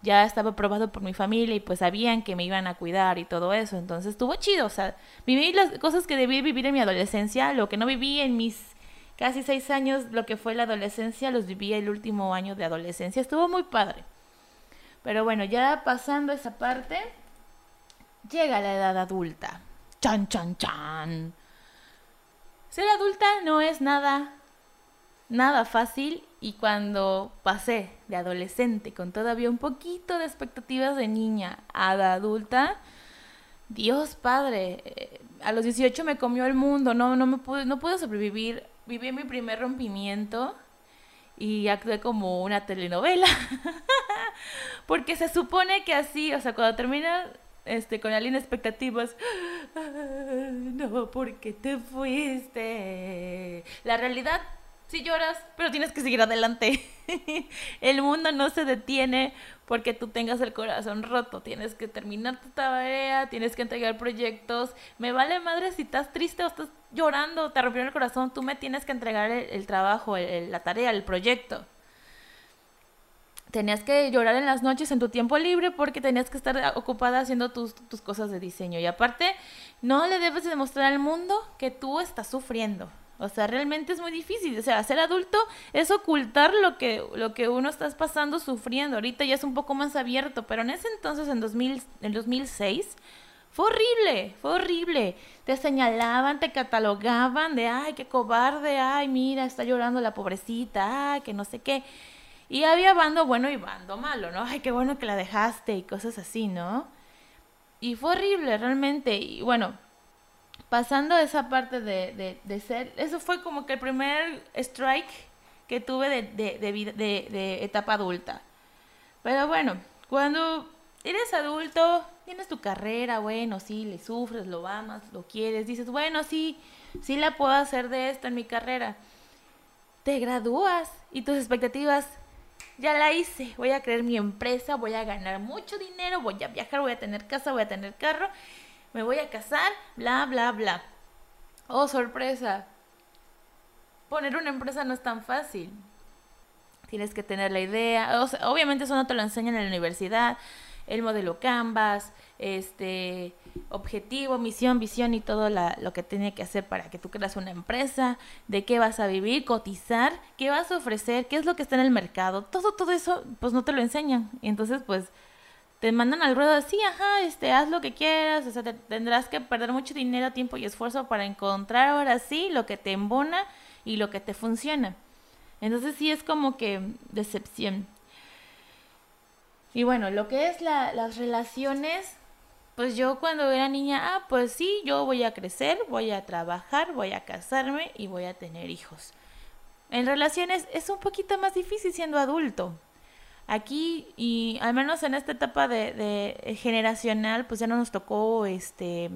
ya estaba aprobado por mi familia y pues sabían que me iban a cuidar y todo eso, entonces estuvo chido, o sea, viví las cosas que debí vivir en mi adolescencia, lo que no viví en mis casi seis años, lo que fue la adolescencia, los viví el último año de adolescencia. Estuvo muy padre. Pero bueno, ya pasando esa parte, llega la edad adulta. Chan, chan, chan. Ser adulta no es nada, nada fácil y cuando pasé de adolescente con todavía un poquito de expectativas de niña a adulta, Dios Padre, eh, a los 18 me comió el mundo, no, no me pude, no pude sobrevivir viví mi primer rompimiento y actué como una telenovela. *laughs* Porque se supone que así, o sea, cuando termina este, con alguien expectativas, no, porque te fuiste. La realidad, sí lloras, pero tienes que seguir adelante. *laughs* El mundo no se detiene porque tú tengas el corazón roto. Tienes que terminar tu tarea, tienes que entregar proyectos. Me vale madre si estás triste o estás llorando, te rompieron el corazón, tú me tienes que entregar el, trabajo, la tarea, el proyecto. Tenías que llorar en las noches en tu tiempo libre porque tenías que estar ocupada haciendo tus, tus cosas de diseño. Y aparte, no le debes demostrar al mundo que tú estás sufriendo. O sea, realmente es muy difícil. O sea, ser adulto es ocultar lo que, lo que uno está pasando sufriendo. Ahorita ya es un poco más abierto, pero en ese entonces, en, 2000, en 2006, fue horrible, fue horrible. Te señalaban, te catalogaban de, ay, qué cobarde, ay, mira, está llorando la pobrecita, ay, que no sé qué. Y había bando bueno y bando malo, ¿no? Ay, qué bueno que la dejaste y cosas así, ¿no? Y fue horrible, realmente. Y bueno, pasando esa parte de, de, ser, eso fue como que el primer strike que tuve de, de, de etapa adulta. Pero bueno, cuando eres adulto, tienes tu carrera, bueno, sí, le sufres, lo amas, lo quieres, dices, bueno, sí, sí la puedo hacer de esto en mi carrera. Te gradúas y tus expectativas, ya la hice, voy a crear mi empresa, voy a ganar mucho dinero, voy a viajar, voy a tener casa, voy a tener carro, me voy a casar, bla, bla, bla. Oh, sorpresa. Poner una empresa no es tan fácil. Tienes que tener la idea. obviamente eso no te lo enseñan en la universidad el modelo Canvas, este objetivo, misión, visión y todo lo que tiene que hacer para que tú creas una empresa, de qué vas a vivir, cotizar, qué vas a ofrecer, qué es lo que está en el mercado, todo, todo eso, pues no te lo enseñan. Y entonces, pues, te mandan al ruedo así, ajá, este, haz lo que quieras, o sea, tendrás que perder mucho dinero, tiempo y esfuerzo para encontrar ahora sí lo que te embona y lo que te funciona. Entonces sí es como que decepción. Y bueno, lo que es la, las relaciones, pues yo cuando era niña, ah, pues sí, yo voy a crecer, voy a trabajar, voy a casarme y voy a tener hijos. En relaciones es un poquito más difícil siendo adulto. Aquí, y al menos en esta etapa de, de generacional, pues ya no nos tocó este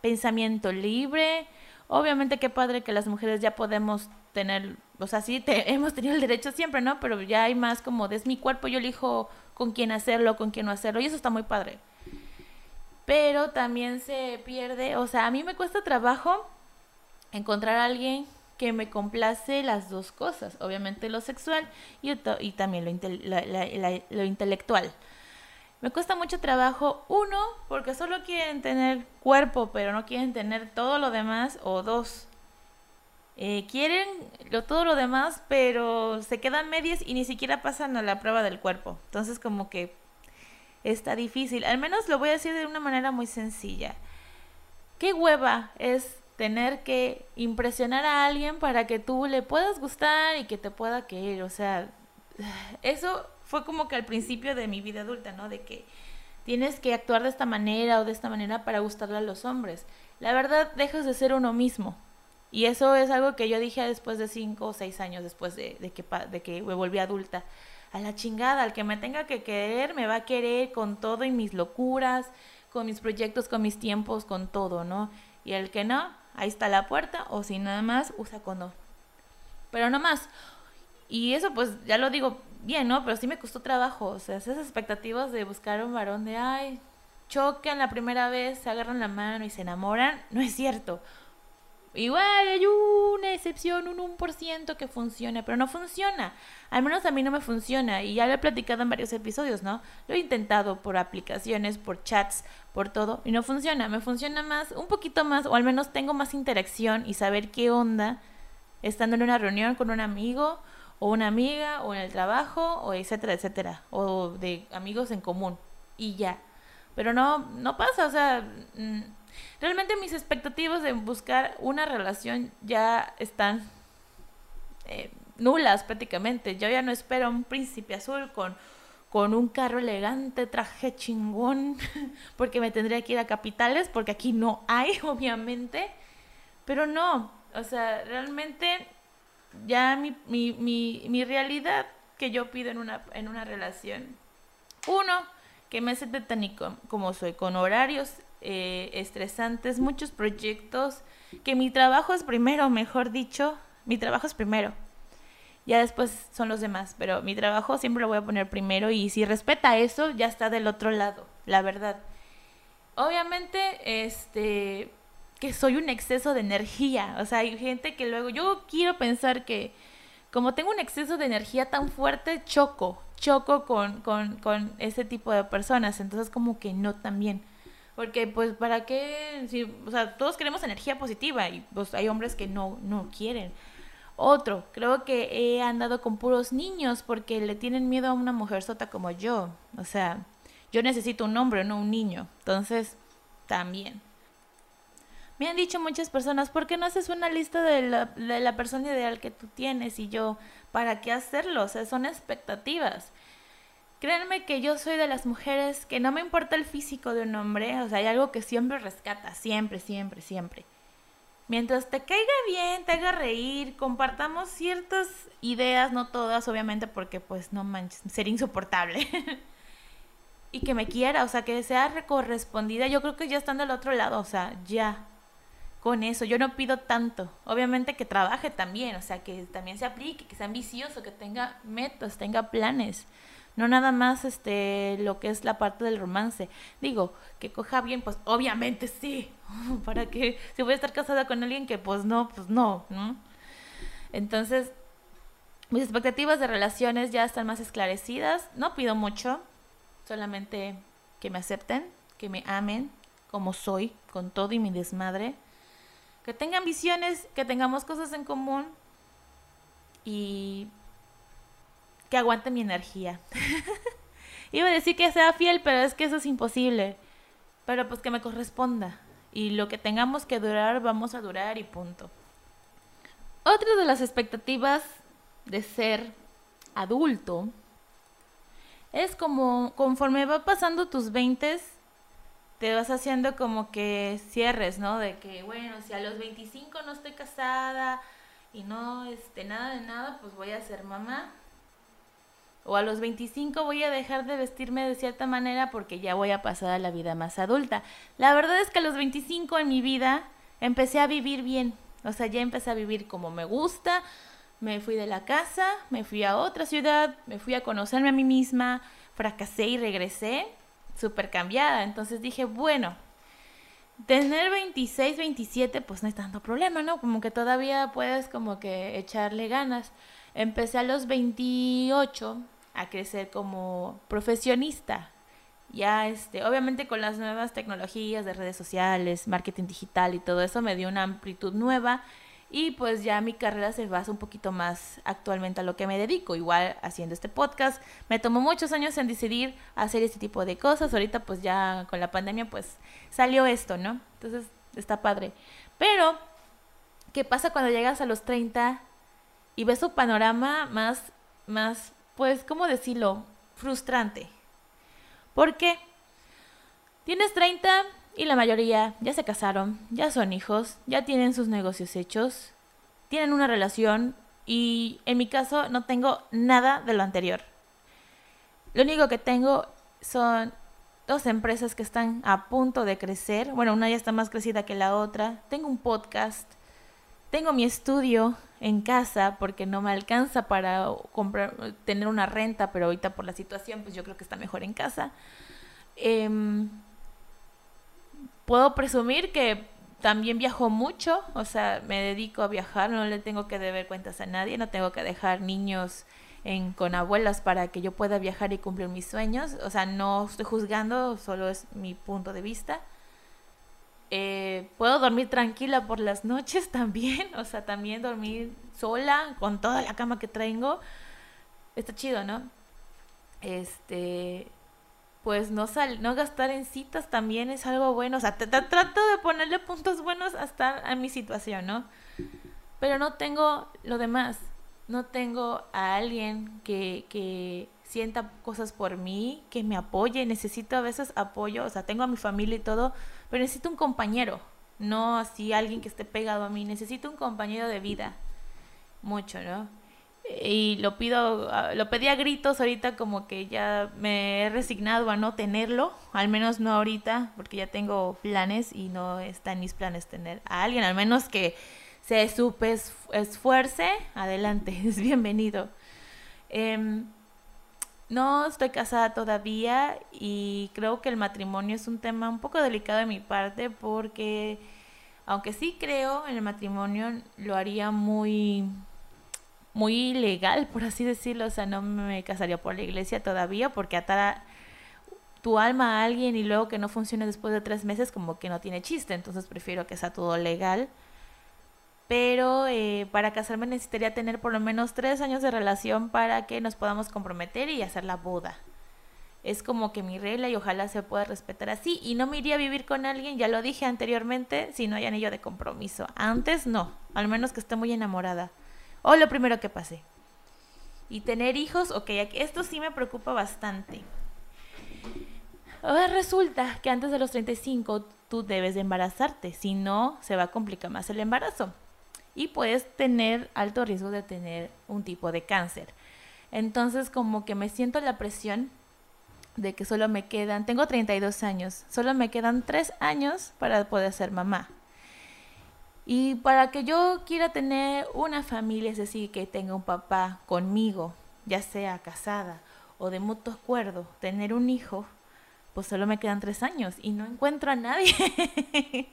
pensamiento libre. Obviamente qué padre que las mujeres ya podemos tener, o sea, sí te, *laughs* hemos tenido el derecho siempre, ¿no? Pero ya hay más como de es mi cuerpo, yo elijo con quién hacerlo, con quién no hacerlo, y eso está muy padre. Pero también se pierde, o sea, a mí me cuesta trabajo encontrar a alguien que me complace las dos cosas, obviamente lo sexual y, y también lo, intelectual. Me cuesta mucho trabajo, uno, porque solo quieren tener cuerpo, pero no quieren tener todo lo demás, o dos, eh, quieren lo, todo lo demás, pero se quedan medias y ni siquiera pasan a la prueba del cuerpo. Entonces como que está difícil. Al menos lo voy a decir de una manera muy sencilla. ¿Qué hueva es tener que impresionar a alguien para que tú le puedas gustar y que te pueda querer? O sea, eso fue como que al principio de mi vida adulta, ¿no? De que tienes que actuar de esta manera o de esta manera para gustarle a los hombres. La verdad, dejas de ser uno mismo. Y eso es algo que yo dije después de cinco o seis años, después de, que, de que me volví adulta. A la chingada, al que me tenga que querer, me va a querer con todo y mis locuras, con mis proyectos, con mis tiempos, con todo, ¿no? Y el que no, ahí está la puerta, o si nada más, usa condón. Pero no más. Y eso pues ya lo digo bien, ¿no? Pero sí me costó trabajo. O sea, esas expectativas de buscar un varón de, ay, chocan la primera vez, se agarran la mano y se enamoran, no es cierto. Igual hay una excepción, un 1% que funciona, pero no funciona. Al menos a mí no me funciona y ya lo he platicado en varios episodios, ¿no? Lo he intentado por aplicaciones, por chats, por todo y no funciona. Me funciona más, un poquito más, o al menos tengo más interacción y saber qué onda estando en una reunión con un amigo o una amiga, o en el trabajo, o etcétera, etcétera, o de amigos en común, y ya. Pero no, no pasa, o sea, mm, realmente mis expectativas de buscar una relación ya están eh, nulas prácticamente. Yo ya no espero un príncipe azul con, con un carro elegante, traje chingón, *laughs* porque me tendría que ir a capitales, porque aquí no hay, *laughs* obviamente. Pero no, o sea, realmente ya mi, mi, mi, mi realidad que yo pido en una, en una relación. Uno, que me técnico como soy, con horarios eh, estresantes, muchos proyectos, que mi trabajo es primero, mejor dicho, mi trabajo es primero. Ya después son los demás, pero mi trabajo siempre lo voy a poner primero y si respeta eso, ya está del otro lado, la verdad. Obviamente, este, que soy un exceso de energía. O sea, hay gente que luego, yo quiero pensar que como tengo un exceso de energía tan fuerte, choco, choco con, con, con ese tipo de personas. Entonces como que no también. Porque pues para qué, si, o sea, todos queremos energía positiva y pues hay hombres que no, no quieren. Otro, creo que he andado con puros niños porque le tienen miedo a una mujer sota como yo. O sea, yo necesito un hombre, no un niño. Entonces, también. Me han dicho muchas personas, ¿por qué no haces una lista de la, de la persona ideal que tú tienes? Y yo, ¿para qué hacerlo? O sea, son expectativas. Créanme que yo soy de las mujeres que no me importa el físico de un hombre, o sea, hay algo que siempre rescata, siempre, siempre, siempre. Mientras te caiga bien, te haga reír, compartamos ciertas ideas, no todas, obviamente, porque pues no manches, sería insoportable. *laughs* y que me quiera, o sea, que sea correspondida, yo creo que ya están del otro lado, o sea, ya, con eso. Yo no pido tanto. Obviamente que trabaje también, o sea, que también se aplique, que sea ambicioso, que tenga metas, tenga planes. No nada más este lo que es la parte del romance. Digo, que coja bien, pues obviamente sí. *laughs* Para que si voy a estar casada con alguien que pues no, pues no, ¿no? Entonces, mis expectativas de relaciones ya están más esclarecidas. No pido mucho, solamente que me acepten, que me amen como soy, con todo y mi desmadre que tengan visiones, que tengamos cosas en común y que aguante mi energía. *laughs* Iba a decir que sea fiel, pero es que eso es imposible. Pero pues que me corresponda. Y lo que tengamos que durar, vamos a durar y punto. Otra de las expectativas de ser adulto es como conforme va pasando tus veintes, te vas haciendo como que cierres, ¿no? De que, bueno, si a los 25 no estoy casada y no, este, nada de nada, pues voy a ser mamá. O a los 25 voy a dejar de vestirme de cierta manera porque ya voy a pasar a la vida más adulta. La verdad es que a los 25 en mi vida empecé a vivir bien. O sea, ya empecé a vivir como me gusta. Me fui de la casa, me fui a otra ciudad, me fui a conocerme a mí misma, fracasé y regresé súper cambiada. Entonces dije, bueno, tener 26, 27, pues no es tanto problema, ¿no? Como que todavía puedes como que echarle ganas. Empecé a los 28 a crecer como profesionista. Ya, este, obviamente con las nuevas tecnologías de redes sociales, marketing digital y todo eso me dio una amplitud nueva y pues ya mi carrera se basa un poquito más actualmente a lo que me dedico, igual haciendo este podcast. Me tomó muchos años en decidir hacer este tipo de cosas. Ahorita pues ya con la pandemia pues salió esto, ¿no? Entonces está padre. Pero, ¿qué pasa cuando llegas a los 30 y ves un panorama más, más, pues, ¿cómo decirlo? Frustrante. ¿Por qué? Tienes 30 y la mayoría ya se casaron, ya son hijos, ya tienen sus negocios hechos, tienen una relación y en mi caso no tengo nada de lo anterior. Lo único que tengo son dos empresas que están a punto de crecer. Bueno, una ya está más crecida que la otra. Tengo un podcast. Tengo mi estudio en casa porque no me alcanza para comprar, tener una renta, pero ahorita por la situación, pues yo creo que está mejor en casa. Eh, puedo presumir que también viajo mucho, o sea, me dedico a viajar, no le tengo que deber cuentas a nadie, no tengo que dejar niños en, con abuelas para que yo pueda viajar y cumplir mis sueños, o sea, no estoy juzgando, solo es mi punto de vista. Eh, puedo dormir tranquila por las noches *laughs* también, o sea, también dormir sola con toda la cama que tengo. Está chido, ¿no? Este, pues no sal, no gastar en citas también es algo bueno. O sea, trato de ponerle puntos buenos hasta a mi situación, ¿no? Pero no tengo lo demás. No tengo a alguien que, que sienta cosas por mí, que me apoye. Necesito a veces apoyo. O sea, tengo a mi familia y todo, pero necesito un compañero. No así alguien que esté pegado a mí. Necesito un compañero de vida. Mucho, ¿no? y lo pido, lo pedí a gritos ahorita como que ya me he resignado a no tenerlo, al menos no ahorita, porque ya tengo planes y no está en mis planes tener a alguien, al menos que se supe esfuerce, adelante, *laughs* es bienvenido. Em, no estoy casada todavía y creo que el matrimonio es un tema un poco delicado de mi parte porque aunque sí creo en el matrimonio, lo haría muy muy legal, por así decirlo. O sea, no me casaría por la iglesia todavía porque atar tu alma a alguien y luego que no funcione después de tres meses como que no tiene chiste. Entonces prefiero que sea todo legal. Pero eh, para casarme necesitaría tener por lo menos tres años de relación para que nos podamos comprometer y hacer la boda. Es como que mi regla y ojalá se pueda respetar así. Y no me iría a vivir con alguien, ya lo dije anteriormente, si no hay anillo de compromiso. Antes no, al menos que esté muy enamorada o lo primero que pasé. Y tener hijos, ok, esto sí me preocupa bastante. Ahora resulta que antes de los 35 tú debes de embarazarte, si no se va a complicar más el embarazo. Y puedes tener alto riesgo de tener un tipo de cáncer. Entonces como que me siento la presión de que solo me quedan, tengo 32 años, solo me quedan 3 años para poder ser mamá. Y para que yo quiera tener una familia, es decir, que tenga un papá conmigo, ya sea casada o de mutuo acuerdo, tener un hijo, pues solo me quedan tres años y no encuentro a nadie. *laughs*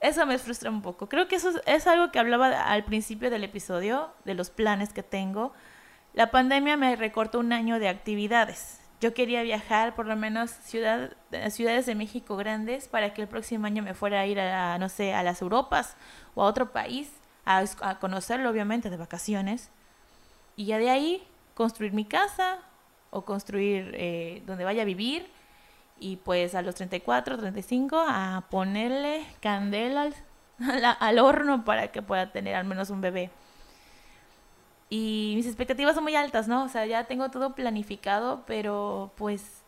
eso me frustra un poco. Creo que eso es algo que hablaba al principio del episodio, de los planes que tengo. La pandemia me recortó un año de actividades yo quería viajar por lo menos ciudad, ciudades de México grandes para que el próximo año me fuera a ir a, no sé, a las Europas o a otro país, a, conocerlo obviamente de vacaciones. Y ya de ahí construir mi casa o construir eh, donde vaya a vivir. Y pues a los 34, 35 a ponerle candela *laughs* al horno para que pueda tener al menos un bebé. Y mis expectativas son muy altas, ¿no? O sea, ya tengo todo planificado, pero pues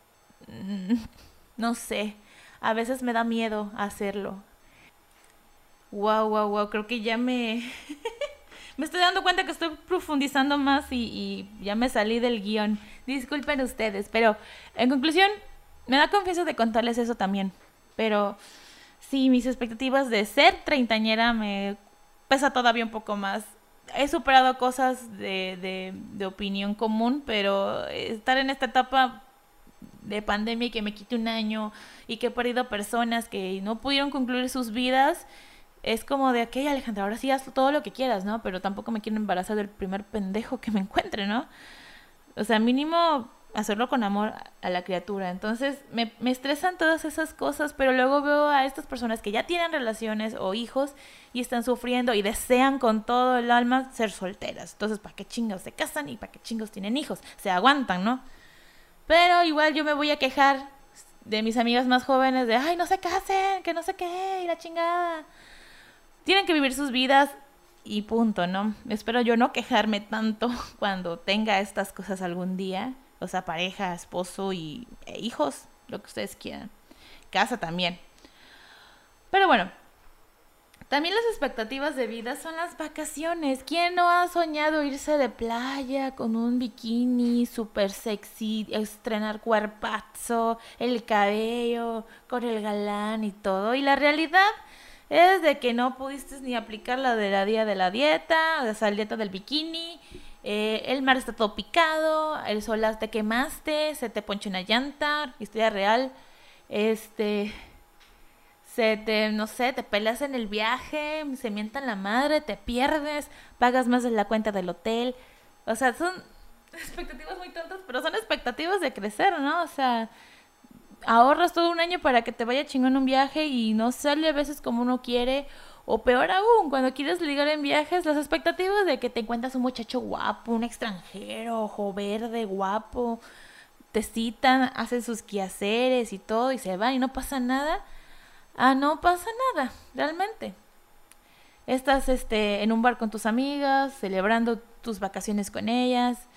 *laughs* no sé. A veces me da miedo hacerlo. Wow, wow, wow. Creo que ya me *laughs* me estoy dando cuenta que estoy profundizando más y, ya me salí del guion. Disculpen ustedes, pero en conclusión, me da confianza de contarles eso también. Pero sí, mis expectativas de ser treintañera me pesa todavía un poco más. He superado cosas de, de, opinión común, pero estar en esta etapa de pandemia y que me quite un año y que he perdido personas que no pudieron concluir sus vidas, es como de, ok, Alejandra, ahora sí haz todo lo que quieras, ¿no? Pero tampoco me quiero embarazar del primer pendejo que me encuentre, ¿no? O sea, mínimo hacerlo con amor a la criatura. Entonces, me, me estresan todas esas cosas, pero luego veo a estas personas que ya tienen relaciones o hijos y están sufriendo y desean con todo el alma ser solteras. Entonces, ¿para qué chingos se casan y para qué chingos tienen hijos? Se aguantan, ¿no? Pero igual yo me voy a quejar de mis amigas más jóvenes de, ay, no se casen, que no sé qué, y la chingada. Tienen que vivir sus vidas y punto, ¿no? Espero yo no quejarme tanto *laughs* cuando tenga estas cosas algún día. O sea, pareja, esposo y e hijos, lo que ustedes quieran. Casa también. Pero bueno, también las expectativas de vida son las vacaciones. ¿Quién no ha soñado irse de playa con un bikini súper sexy, estrenar cuerpazo, el cabello, con el galán y todo? Y la realidad es de que no pudiste ni aplicar la de la día de la dieta, sea, la dieta del bikini. Eh, el mar está todo picado, el sol te quemaste, se te ponche una llanta, historia real. Este se te, no sé, te peleas en el viaje, se mientan la madre, te pierdes, pagas más de la cuenta del hotel. O sea, son *laughs* expectativas muy tontas, pero son expectativas de crecer, ¿no? O sea, ahorras todo un año para que te vaya chingón un viaje y no sale a veces como uno quiere. O peor aún, cuando quieres ligar en viajes, las expectativas de que te encuentras un muchacho guapo, un extranjero, ojo verde, guapo, te citan, hacen sus quehaceres y todo y se van y no pasa nada ah, no pasa nada, realmente. Estás este, en un bar con tus amigas, celebrando tus vacaciones con ellas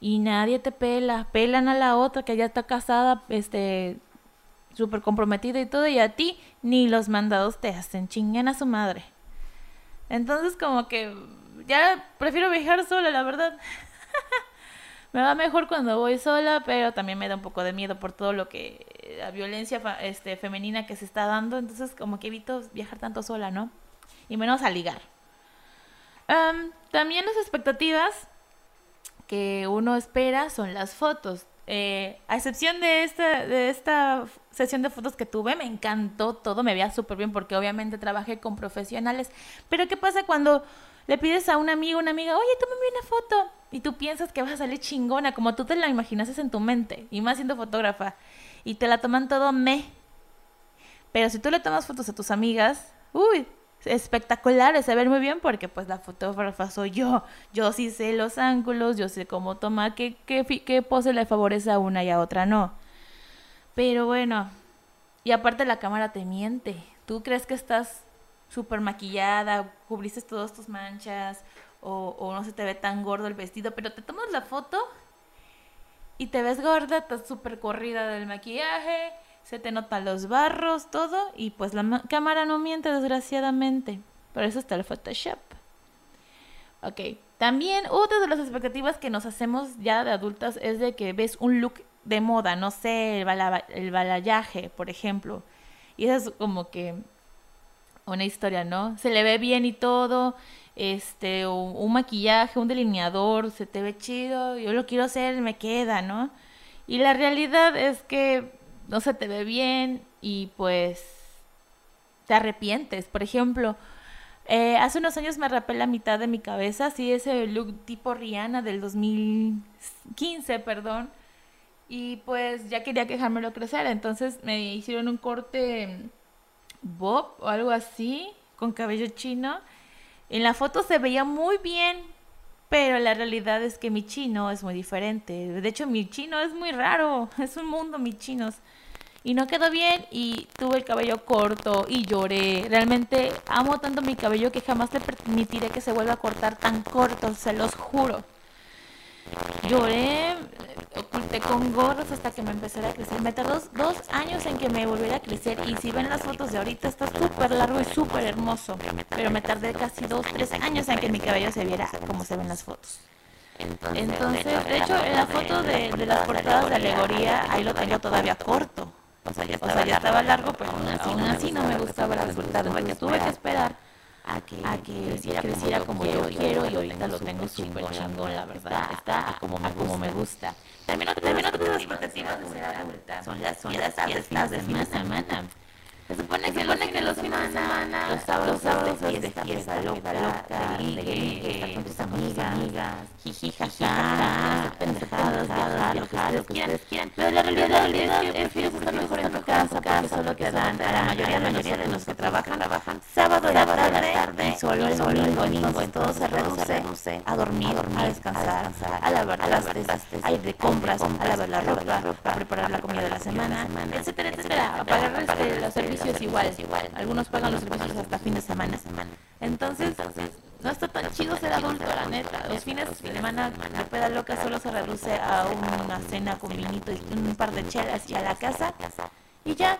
y nadie te pela. Pelan a la otra que ya está casada, este, súper comprometida y todo, y a ti ni los mandados te hacen, chinguen a su madre. Entonces como que ya prefiero viajar sola, la verdad. *laughs* me va mejor cuando voy sola, pero también me da un poco de miedo por todo lo que la violencia este, femenina que se está dando, entonces como que evito viajar tanto sola, ¿no? Y menos a ligar. también las expectativas que uno espera son las fotos. Eh, a excepción de esta, de esta sesión de fotos que tuve, me encantó todo, me veía súper bien porque obviamente trabajé con profesionales. Pero ¿qué pasa cuando le pides a un amigo, una amiga, oye, tómame una foto? Y tú piensas que vas a salir chingona, como tú te la imaginases en tu mente, y más siendo fotógrafa y te la toman todo me. Pero si tú le tomas fotos a tus amigas, uy, espectaculares, se ven muy bien porque pues la fotógrafa soy yo. Yo sí sé los ángulos, yo sé cómo tomar, qué, qué, pose le favorece a una y a otra no. Pero bueno, y aparte la cámara te miente. Tú crees que estás súper maquillada, cubriste todas tus manchas o, o no se te ve tan gordo el vestido, pero te tomas la foto y te ves gorda, estás súper corrida del maquillaje, se te notan los barros, todo, y pues la cámara no miente desgraciadamente. Por eso está el Photoshop. Ok, también otra de las expectativas que nos hacemos ya de adultas es de que ves un look de moda, no sé, el, el balayaje, por ejemplo. Y eso es como que una historia, ¿no? Se le ve bien y todo, este, un, maquillaje, un delineador, se te ve chido, yo lo quiero hacer, me queda, ¿no? Y la realidad es que no se te ve bien y pues te arrepientes. Por ejemplo, eh, hace unos años me rapé la mitad de mi cabeza, así ese look tipo Rihanna del 2015, perdón. Y pues ya quería quejármelo crecer, entonces me hicieron un corte bob o algo así, con cabello chino en la foto se veía muy bien, pero la realidad es que mi chino es muy diferente. De hecho, mi chino es muy raro. *laughs* Es un mundo, mis chinos. Y no quedó bien y tuve el cabello corto y lloré. Realmente amo tanto mi cabello que jamás le permitiré que se vuelva a cortar tan corto, se los juro. Lloré, aguanté con gorros hasta que me empezara a crecer. Me tardó dos años en que me volviera a crecer y si ven las fotos de ahorita está súper largo y súper hermoso. Pero me tardé casi dos, tres años en que mi cabello se viera como se ven las fotos. Entonces, de hecho, en la foto de, de las portadas de alegoría, ahí lo tengo todavía corto. O sea, ya estaba, largo, pero aún así, no me gustaba el resultado, porque tuve que esperar a que, a que creciera, como, yo quiero y ahorita lo tengo súper chingón, la verdad. Está como me, como me gusta. También otra, también otra de las expectativas de ser adulta son las, son las fiestas de fin de semana. Se supone que, los, que los fines de semana, los sábados, sábados de fiesta, fiesta loca, loca, ligue, con tus amigas, jiji, jaja, pendejadas, viajar, viajar, lo que ustedes quieran. Pero la realidad es que prefieres estar mejor en tu casa, porque solo te dan a la mayoría, la mayoría de los que trabajan, trabajan. sábado, sábado la tarde, solo el domingo, domingo, todo se reduce a dormir, a descansar, a lavar trastes, a ir de compras, a lavar la ropa, a preparar la comida de la semana, etcétera, etcétera, a pagar los servicios es igual. Algunos pagan los servicios hasta fin de semana. Entonces, no está tan chido ser adulto, la neta. Los fines de semana la peda loca solo se reduce a una cena con vinito y un par de chelas y a la casa. Y ya,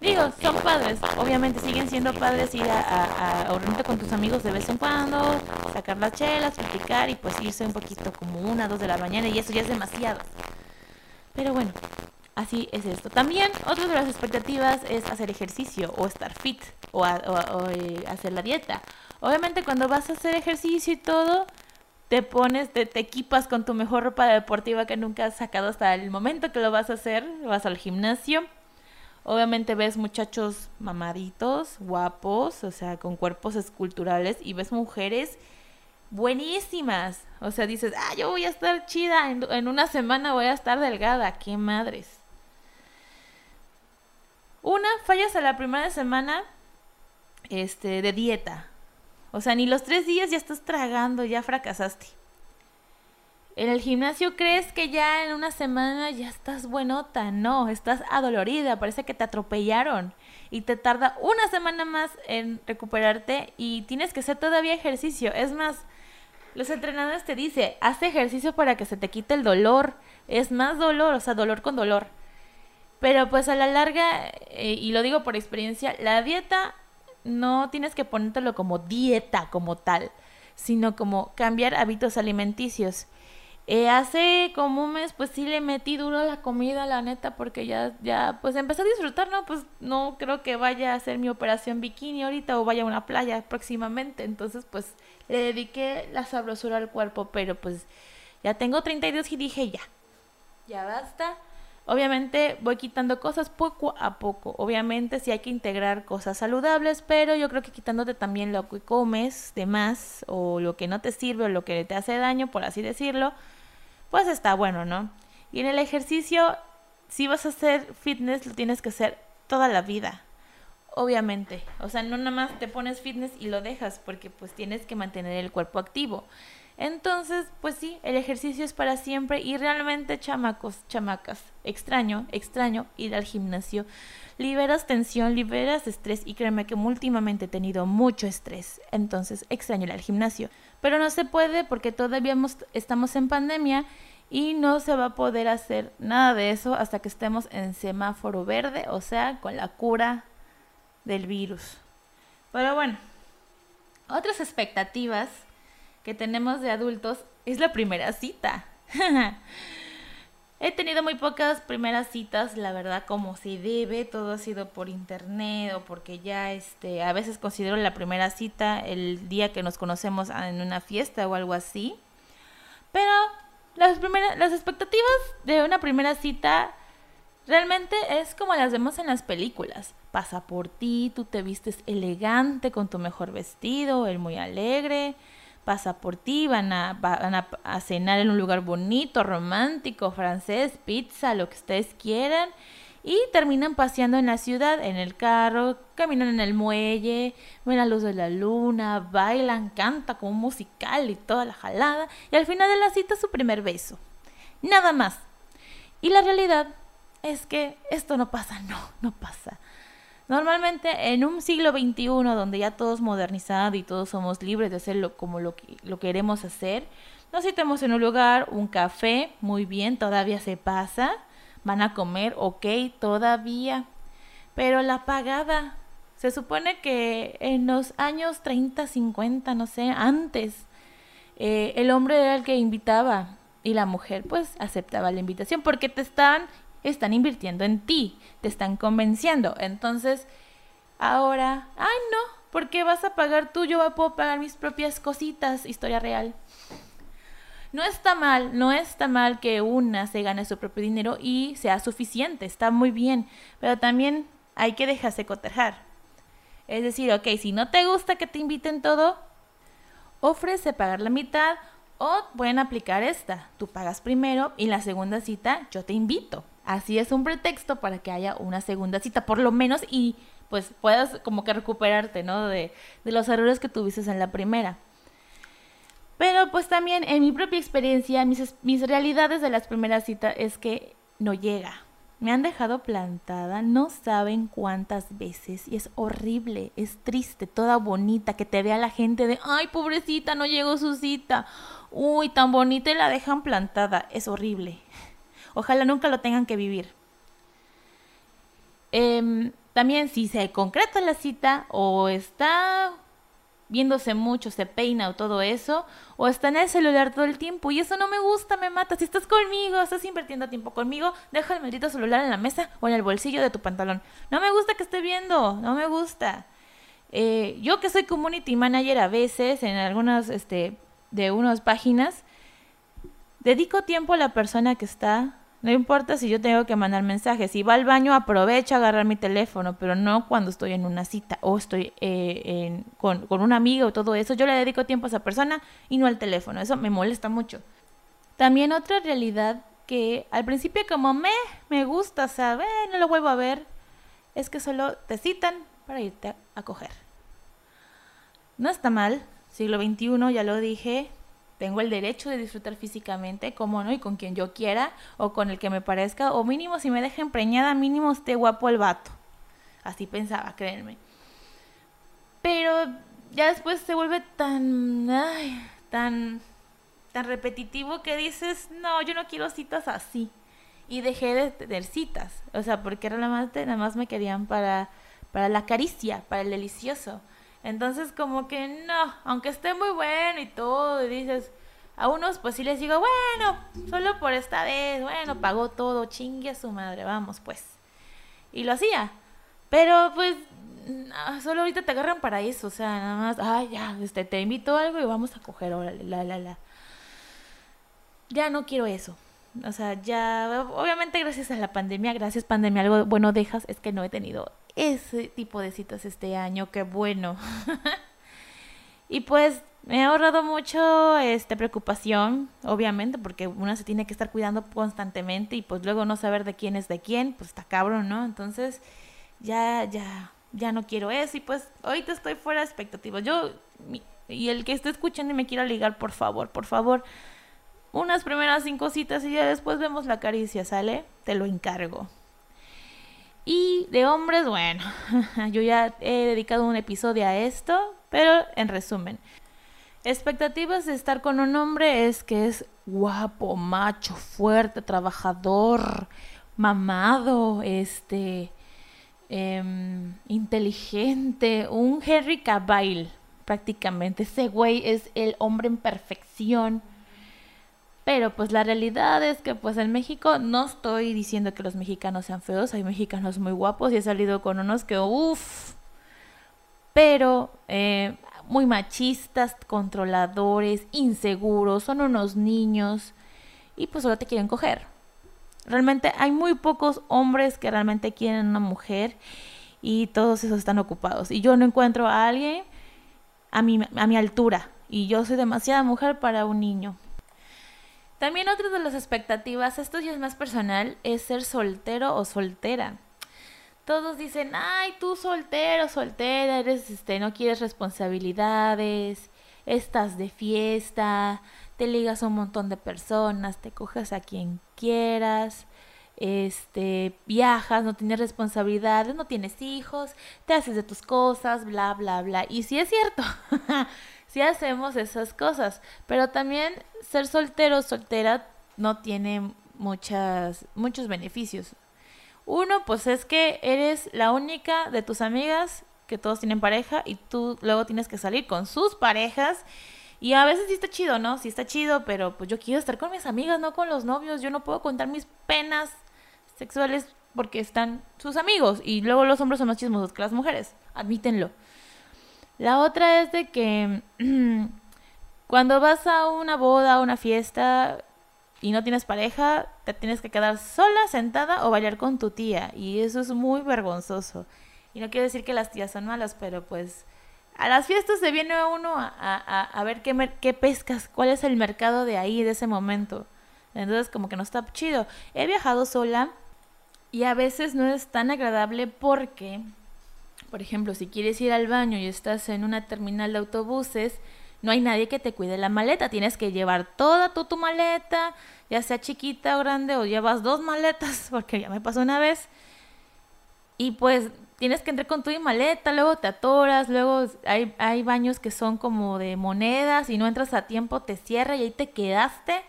digo, son padres. Obviamente siguen siendo padres ir a, a, con tus amigos de vez en cuando, sacar las chelas, platicar y pues irse un poquito como una, dos de la mañana y eso ya es demasiado. Pero bueno, Así es esto. También otra de las expectativas es hacer ejercicio o estar fit o, eh, hacer la dieta. Obviamente cuando vas a hacer ejercicio y todo, te pones, te, equipas con tu mejor ropa deportiva que nunca has sacado hasta el momento que lo vas a hacer, vas al gimnasio. Obviamente ves muchachos mamaditos, guapos, o sea, con cuerpos esculturales y ves mujeres buenísimas. O sea, dices, ah, yo voy a estar chida, en, en una semana voy a estar delgada, qué madres. Una, fallas a la primera semana este, de dieta. O sea, ni los tres días ya estás tragando, ya fracasaste. En el gimnasio crees que ya en una semana ya estás buenota. No, estás adolorida, parece que te atropellaron. Y te tarda una semana más en recuperarte y tienes que hacer todavía ejercicio. Es más, los entrenadores te dicen, haz ejercicio para que se te quite el dolor. Es más dolor, o sea, dolor con dolor. Pero pues a la larga, eh, y lo digo por experiencia, la dieta no tienes que ponértelo como dieta como tal, sino como cambiar hábitos alimenticios. Eh, hace como un mes pues sí le metí duro la comida, la neta, porque ya, ya pues empecé a disfrutar, ¿no? Pues no creo que vaya a hacer mi operación bikini ahorita o vaya a una playa próximamente, entonces pues le dediqué la sabrosura al cuerpo, pero pues ya tengo 32 y dije ya, ya basta Obviamente voy quitando cosas poco a poco. Obviamente sí hay que integrar cosas saludables, pero yo creo que quitándote también lo que comes de más o lo que no te sirve o lo que te hace daño, por así decirlo, pues está bueno, ¿no? Y en el ejercicio, si vas a hacer fitness, lo tienes que hacer toda la vida. Obviamente, o sea, no nada más te pones fitness y lo dejas porque pues tienes que mantener el cuerpo activo. Entonces, pues sí, el ejercicio es para siempre y realmente chamacos, chamacas, extraño, extraño ir al gimnasio. Liberas tensión, liberas estrés y créeme que últimamente he tenido mucho estrés, entonces extraño ir al gimnasio. Pero no se puede porque todavía estamos en pandemia y no se va a poder hacer nada de eso hasta que estemos en semáforo verde, o sea, con la cura del virus. Pero bueno, otras expectativas que tenemos de adultos es la primera cita. *laughs* He tenido muy pocas primeras citas, la verdad, como se debe, todo ha sido por internet o porque ya este a veces considero la primera cita el día que nos conocemos en una fiesta o algo así. Pero las primeras las expectativas de una primera cita realmente es como las vemos en las películas. Pasa por ti, tú te vistes elegante con tu mejor vestido, el muy alegre, pasa por ti, van a, van a, cenar en un lugar bonito, romántico, francés, pizza, lo que ustedes quieran. Y terminan paseando en la ciudad, en el carro, caminan en el muelle, ven la luz de la luna, bailan, cantan como un musical y toda la jalada. Y al final de la cita su primer beso. Nada más. Y la realidad es que esto no pasa, no, no pasa. Normalmente en un siglo XXI donde ya todo es modernizado y todos somos libres de hacerlo como lo, lo queremos hacer, nos citamos en un lugar, un café, muy bien, todavía se pasa, van a comer, ok, todavía, pero la pagada, se supone que en los años 30, 50, no sé, antes, eh, el hombre era el que invitaba y la mujer pues aceptaba la invitación porque te están, están invirtiendo en ti, te están convenciendo. Entonces, ahora, ay no, ¿por qué vas a pagar tú? Yo puedo pagar mis propias cositas, historia real. No está mal, no está mal que una se gane su propio dinero y sea suficiente, está muy bien, pero también hay que dejarse cotejar. Es decir, ok, si no te gusta que te inviten todo, ofrece pagar la mitad o pueden aplicar esta. Tú pagas primero y la segunda cita yo te invito. Así es un pretexto para que haya una segunda cita, por lo menos, y pues puedas como que recuperarte, ¿no? De, los errores que tuviste en la primera. Pero pues también en mi propia experiencia, mis, mis realidades de las primeras citas es que no llega. Me han dejado plantada, no saben cuántas veces, y es horrible, es triste, toda bonita, que te vea la gente de, ay, pobrecita, no llegó su cita, uy, tan bonita y la dejan plantada, es horrible. Ojalá nunca lo tengan que vivir. Em, también si se concreta la cita o está viéndose mucho, se peina o todo eso, o está en el celular todo el tiempo y eso no me gusta, me mata. Si estás conmigo, estás invirtiendo tiempo conmigo, deja el maldito celular en la mesa o en el bolsillo de tu pantalón. No me gusta que esté viendo, no me gusta. Eh, yo que soy community manager a veces en algunas este, de unas páginas, dedico tiempo a la persona que está no importa si yo tengo que mandar mensajes. Si va al baño, aprovecho a agarrar mi teléfono, pero no cuando estoy en una cita o estoy eh, con, con un amigo o todo eso. Yo le dedico tiempo a esa persona y no al teléfono. Eso me molesta mucho. También otra realidad que al principio como me, me gusta saber, no lo vuelvo a ver, es que solo te citan para irte a coger. No está mal, siglo XXI, ya lo dije, tengo el derecho de disfrutar físicamente, como no, y con quien yo quiera, o con el que me parezca, o mínimo si me deja empreñada, mínimo esté guapo el vato. Así pensaba, créanme. Pero ya después se vuelve tan, ay, tan, tan repetitivo que dices, no, yo no quiero citas así. Y dejé de tener citas, o sea, porque realmente nada más me querían para, para la caricia, para el delicioso. Entonces como que no, aunque esté muy bueno y todo, y dices, a unos pues sí les digo, bueno, solo por esta vez, bueno, pagó todo, chingue a su madre, vamos pues. Y lo hacía. Pero pues solo ahorita te agarran para eso, o sea, nada más, ay, ya, este, te invito a algo y vamos a coger, órale, la, la, la. Ya no quiero eso. O sea, ya, obviamente gracias a la pandemia, gracias pandemia, algo bueno dejas, es que no he tenido ese tipo de citas este año, qué bueno. *laughs* y pues me ha ahorrado mucho este preocupación, obviamente, porque una se tiene que estar cuidando constantemente y pues luego no saber de quién es de quién, pues está cabrón, ¿no? Entonces, ya, ya, ya no quiero eso y pues ahorita estoy fuera de expectativas. Yo, y el que esté escuchando y me quiera ligar, por favor, por favor, unas primeras cinco citas y ya después vemos la caricia, ¿sale? Te lo encargo. Y de hombres, bueno, *laughs* yo ya he dedicado un episodio a esto, pero en resumen, expectativas de estar con un hombre es que es guapo, macho, fuerte, trabajador, mamado, este, em, inteligente, un Henry Cavill prácticamente. Ese güey es el hombre en perfección pero pues la realidad es que pues en México no estoy diciendo que los mexicanos sean feos, hay mexicanos muy guapos y he salido con unos que uff, pero eh, muy machistas, controladores, inseguros, son unos niños y pues solo te quieren coger. Realmente hay muy pocos hombres que realmente quieren una mujer y todos esos están ocupados. Y yo no encuentro a alguien a mi, a mi altura y yo soy demasiada mujer para un niño. También otra de las expectativas, esto ya es más personal, es ser soltero o soltera. Todos dicen, ay, tú soltero, soltera, eres, este, no quieres responsabilidades, estás de fiesta, te ligas a un montón de personas, te coges a quien quieras, este, viajas, no tienes responsabilidades, no tienes hijos, te haces de tus cosas, bla, bla, bla. Y sí es cierto, *laughs* sí hacemos esas cosas, pero también ser soltero o soltera no tiene muchas, muchos beneficios. Uno, pues es que eres la única de tus amigas que todos tienen pareja y tú luego tienes que salir con sus parejas. Y a veces sí está chido, ¿no? Sí está chido, pero pues yo quiero estar con mis amigas, no con los novios. Yo no puedo contar mis penas sexuales porque están sus amigos. Y luego los hombres son más chismosos que las mujeres. Admítenlo. La otra es de que *clears throat* cuando vas a una boda, a una fiesta y no tienes pareja, te tienes que quedar sola, sentada o bailar con tu tía. Y eso es muy vergonzoso. Y no quiero decir que las tías son malas, pero pues a las fiestas se viene uno a, ver qué, qué pescas, cuál es el mercado de ahí, de ese momento. Entonces como que no está chido. He viajado sola y a veces no es tan agradable porque, por ejemplo, si quieres ir al baño y estás en una terminal de autobuses, no hay nadie que te cuide la maleta. Tienes que llevar toda tu, maleta, ya sea chiquita o grande, o llevas dos maletas, *laughs* porque ya me pasó una vez. Y pues tienes que entrar con tu maleta, luego te atoras, luego hay, hay baños que son como de monedas y no entras a tiempo, te cierra y ahí te quedaste.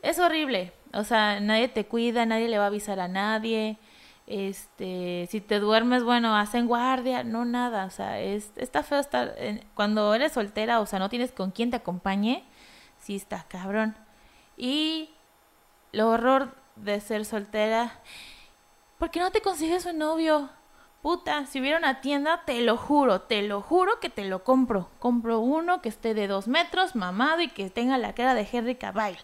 Es horrible. O sea, nadie te cuida, nadie le va a avisar a nadie. Este, si te duermes, bueno, hacen guardia, no nada. O sea, es, está feo estar. cuando eres soltera, o sea, no tienes con quién te acompañe, sí está cabrón. Y lo horror de ser soltera. ¿Por qué no te consigues un novio? Puta, si hubiera una tienda, te lo juro, te lo juro que te lo compro. Compro uno que esté de dos metros, mamado y que tenga la cara de Henry Cavill.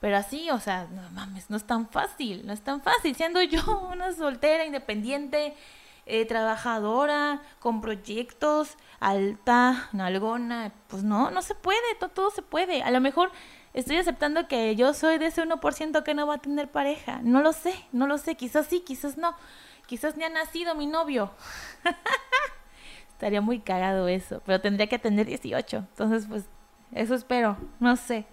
Pero así, o sea, no mames, no es tan fácil, no es tan fácil. Siendo yo *laughs* una soltera, independiente, eh, trabajadora, con proyectos, alta, nalgona, pues no, no se puede, todo, todo se puede. A lo mejor estoy aceptando que yo soy de ese 1% que no va a tener pareja. No lo sé, no lo sé, quizás sí, quizás no. Quizás ni ha nacido mi novio. *laughs* Estaría muy cagado eso, pero tendría que tener 18. Entonces, pues, eso espero, no sé.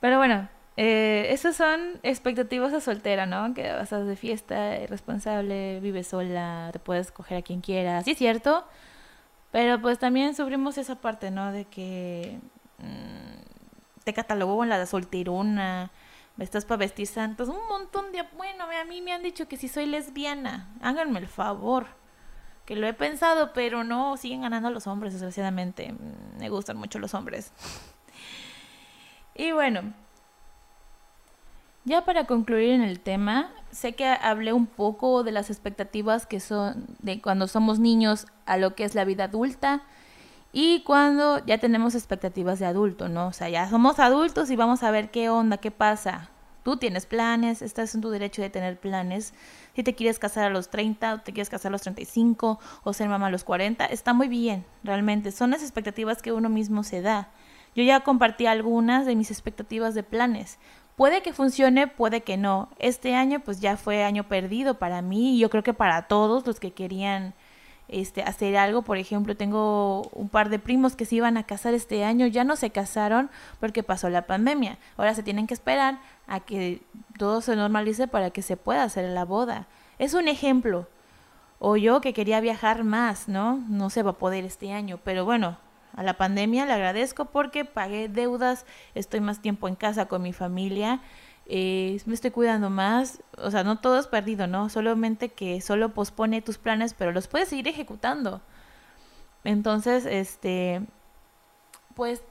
Pero bueno, eh, esas son expectativas de soltera, ¿no? Que vas a de fiesta, irresponsable, vives sola, te puedes coger a quien quieras. Sí, es cierto. Pero pues también sufrimos esa parte, ¿no? De que mm, te catalogó en la solterona, estás para vestir santos, un montón de... Bueno, a mí me han dicho que si soy lesbiana, háganme el favor. Que lo he pensado, pero no, siguen ganando los hombres, desgraciadamente. Me gustan mucho los hombres. *laughs* Y bueno, ya para concluir en el tema, sé que hablé un poco de las expectativas que son de cuando somos niños a lo que es la vida adulta y cuando ya tenemos expectativas de adulto, ¿no? O sea, ya somos adultos y vamos a ver qué onda, qué pasa. Tú tienes planes, estás en tu derecho de tener planes. Si te quieres casar a los 30 o te quieres casar a los 35 o ser mamá a los 40, está muy bien, realmente. Son las expectativas que uno mismo se da. Yo ya compartí algunas de mis expectativas de planes. Puede que funcione, puede que no. Este año pues ya fue año perdido para mí y yo creo que para todos los que querían este, hacer algo. Por ejemplo, tengo un par de primos que se iban a casar este año, ya no se casaron porque pasó la pandemia. Ahora se tienen que esperar a que todo se normalice para que se pueda hacer la boda. Es un ejemplo. O yo que quería viajar más, ¿no? No se va a poder este año, pero bueno, a la pandemia le agradezco porque pagué deudas, estoy más tiempo en casa con mi familia, eh, me estoy cuidando más, o sea, no todo es perdido, ¿no? Solamente que solo pospone tus planes, pero los puedes seguir ejecutando. Entonces, este, pues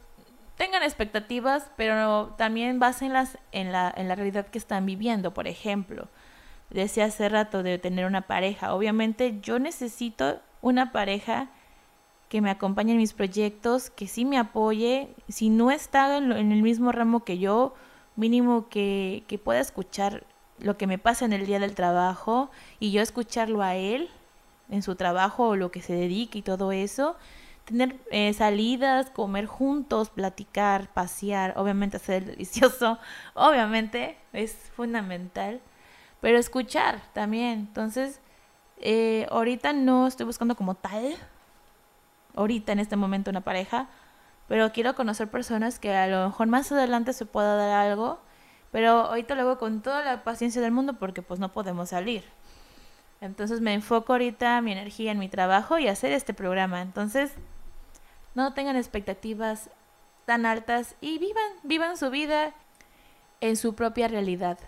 tengan expectativas, pero también básenlas en la, en la realidad que están viviendo, por ejemplo. Decía hace rato de tener una pareja. Obviamente yo necesito una pareja que me acompañe en mis proyectos, que sí me apoye, si no está en, el mismo ramo que yo, mínimo que, que, pueda escuchar lo que me pasa en el día del trabajo y yo escucharlo a él en su trabajo o lo que se dedique y todo eso. Tener eh, salidas, comer juntos, platicar, pasear, obviamente hacer delicioso, *laughs* obviamente es fundamental, pero escuchar también. Entonces, eh, ahorita no estoy buscando como tal ahorita en este momento una pareja, pero quiero conocer personas que a lo mejor más adelante se pueda dar algo, Pero ahorita lo hago con toda la paciencia del mundo porque pues no podemos salir. Entonces me enfoco ahorita mi energía en mi trabajo y hacer este programa. Entonces, no tengan expectativas tan altas y vivan, vivan su vida en su propia realidad.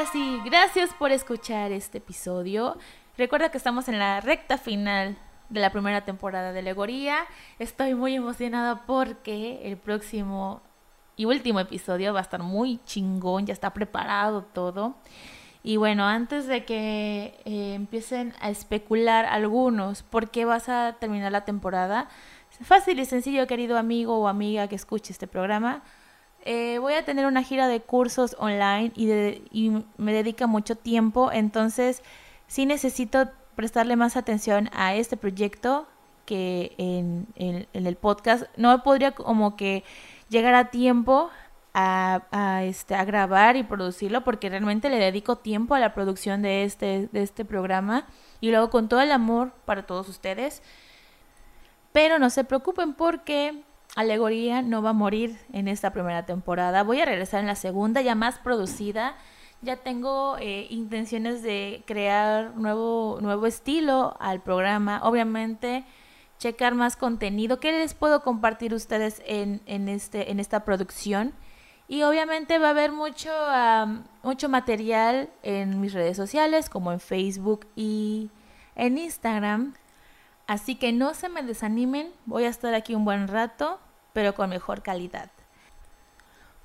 Ahora sí, gracias por escuchar este episodio. Recuerda que estamos en la recta final de la primera temporada de Legoría. Estoy muy emocionada porque el próximo y último episodio va a estar muy chingón, ya está preparado todo. Y bueno, antes de que eh, empiecen a especular algunos por qué vas a terminar la temporada, fácil y sencillo, querido amigo o amiga que escuche este programa. Eh, voy a tener una gira de cursos online y, y me dedica mucho tiempo, entonces sí necesito prestarle más atención a este proyecto que en, el podcast. No podría como que llegar a tiempo este, a grabar y producirlo porque realmente le dedico tiempo a la producción de este, de este programa y luego con todo el amor para todos ustedes. Pero no se preocupen porque Alegoría no va a morir en esta primera temporada. Voy a regresar en la segunda, ya más producida ya tengo eh, intenciones de crear nuevo, nuevo estilo al programa. Obviamente, checar más contenido. ¿Qué les puedo compartir ustedes en, en, este, en esta producción? Y obviamente va a haber mucho, mucho material en mis redes sociales, como en Facebook y en Instagram. Así que no se me desanimen, voy a estar aquí un buen rato, pero con mejor calidad.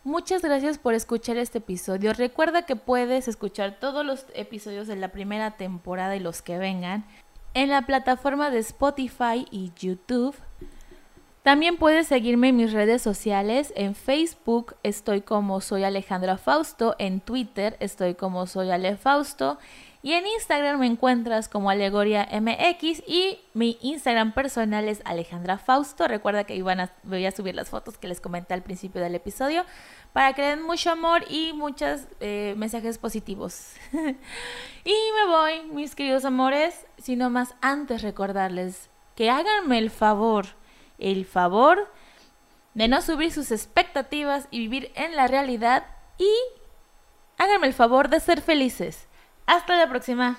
Muchas gracias por escuchar este episodio. Recuerda que puedes escuchar todos los episodios de la primera temporada y los que vengan en la plataforma de Spotify y YouTube. También puedes seguirme en mis redes sociales. En Facebook estoy como soy Alejandra Fausto. En Twitter estoy como soy Ale Fausto. Y en Instagram me encuentras como Alegoria MX y mi Instagram personal es Alejandra Fausto. Recuerda que voy a subir las fotos que les comenté al principio del episodio para que den mucho amor y muchos eh, mensajes positivos. *laughs* y me voy, mis queridos amores, sino más antes recordarles que háganme el favor, el favor de no subir sus expectativas y vivir en la realidad y háganme el favor de ser felices. Hasta la próxima.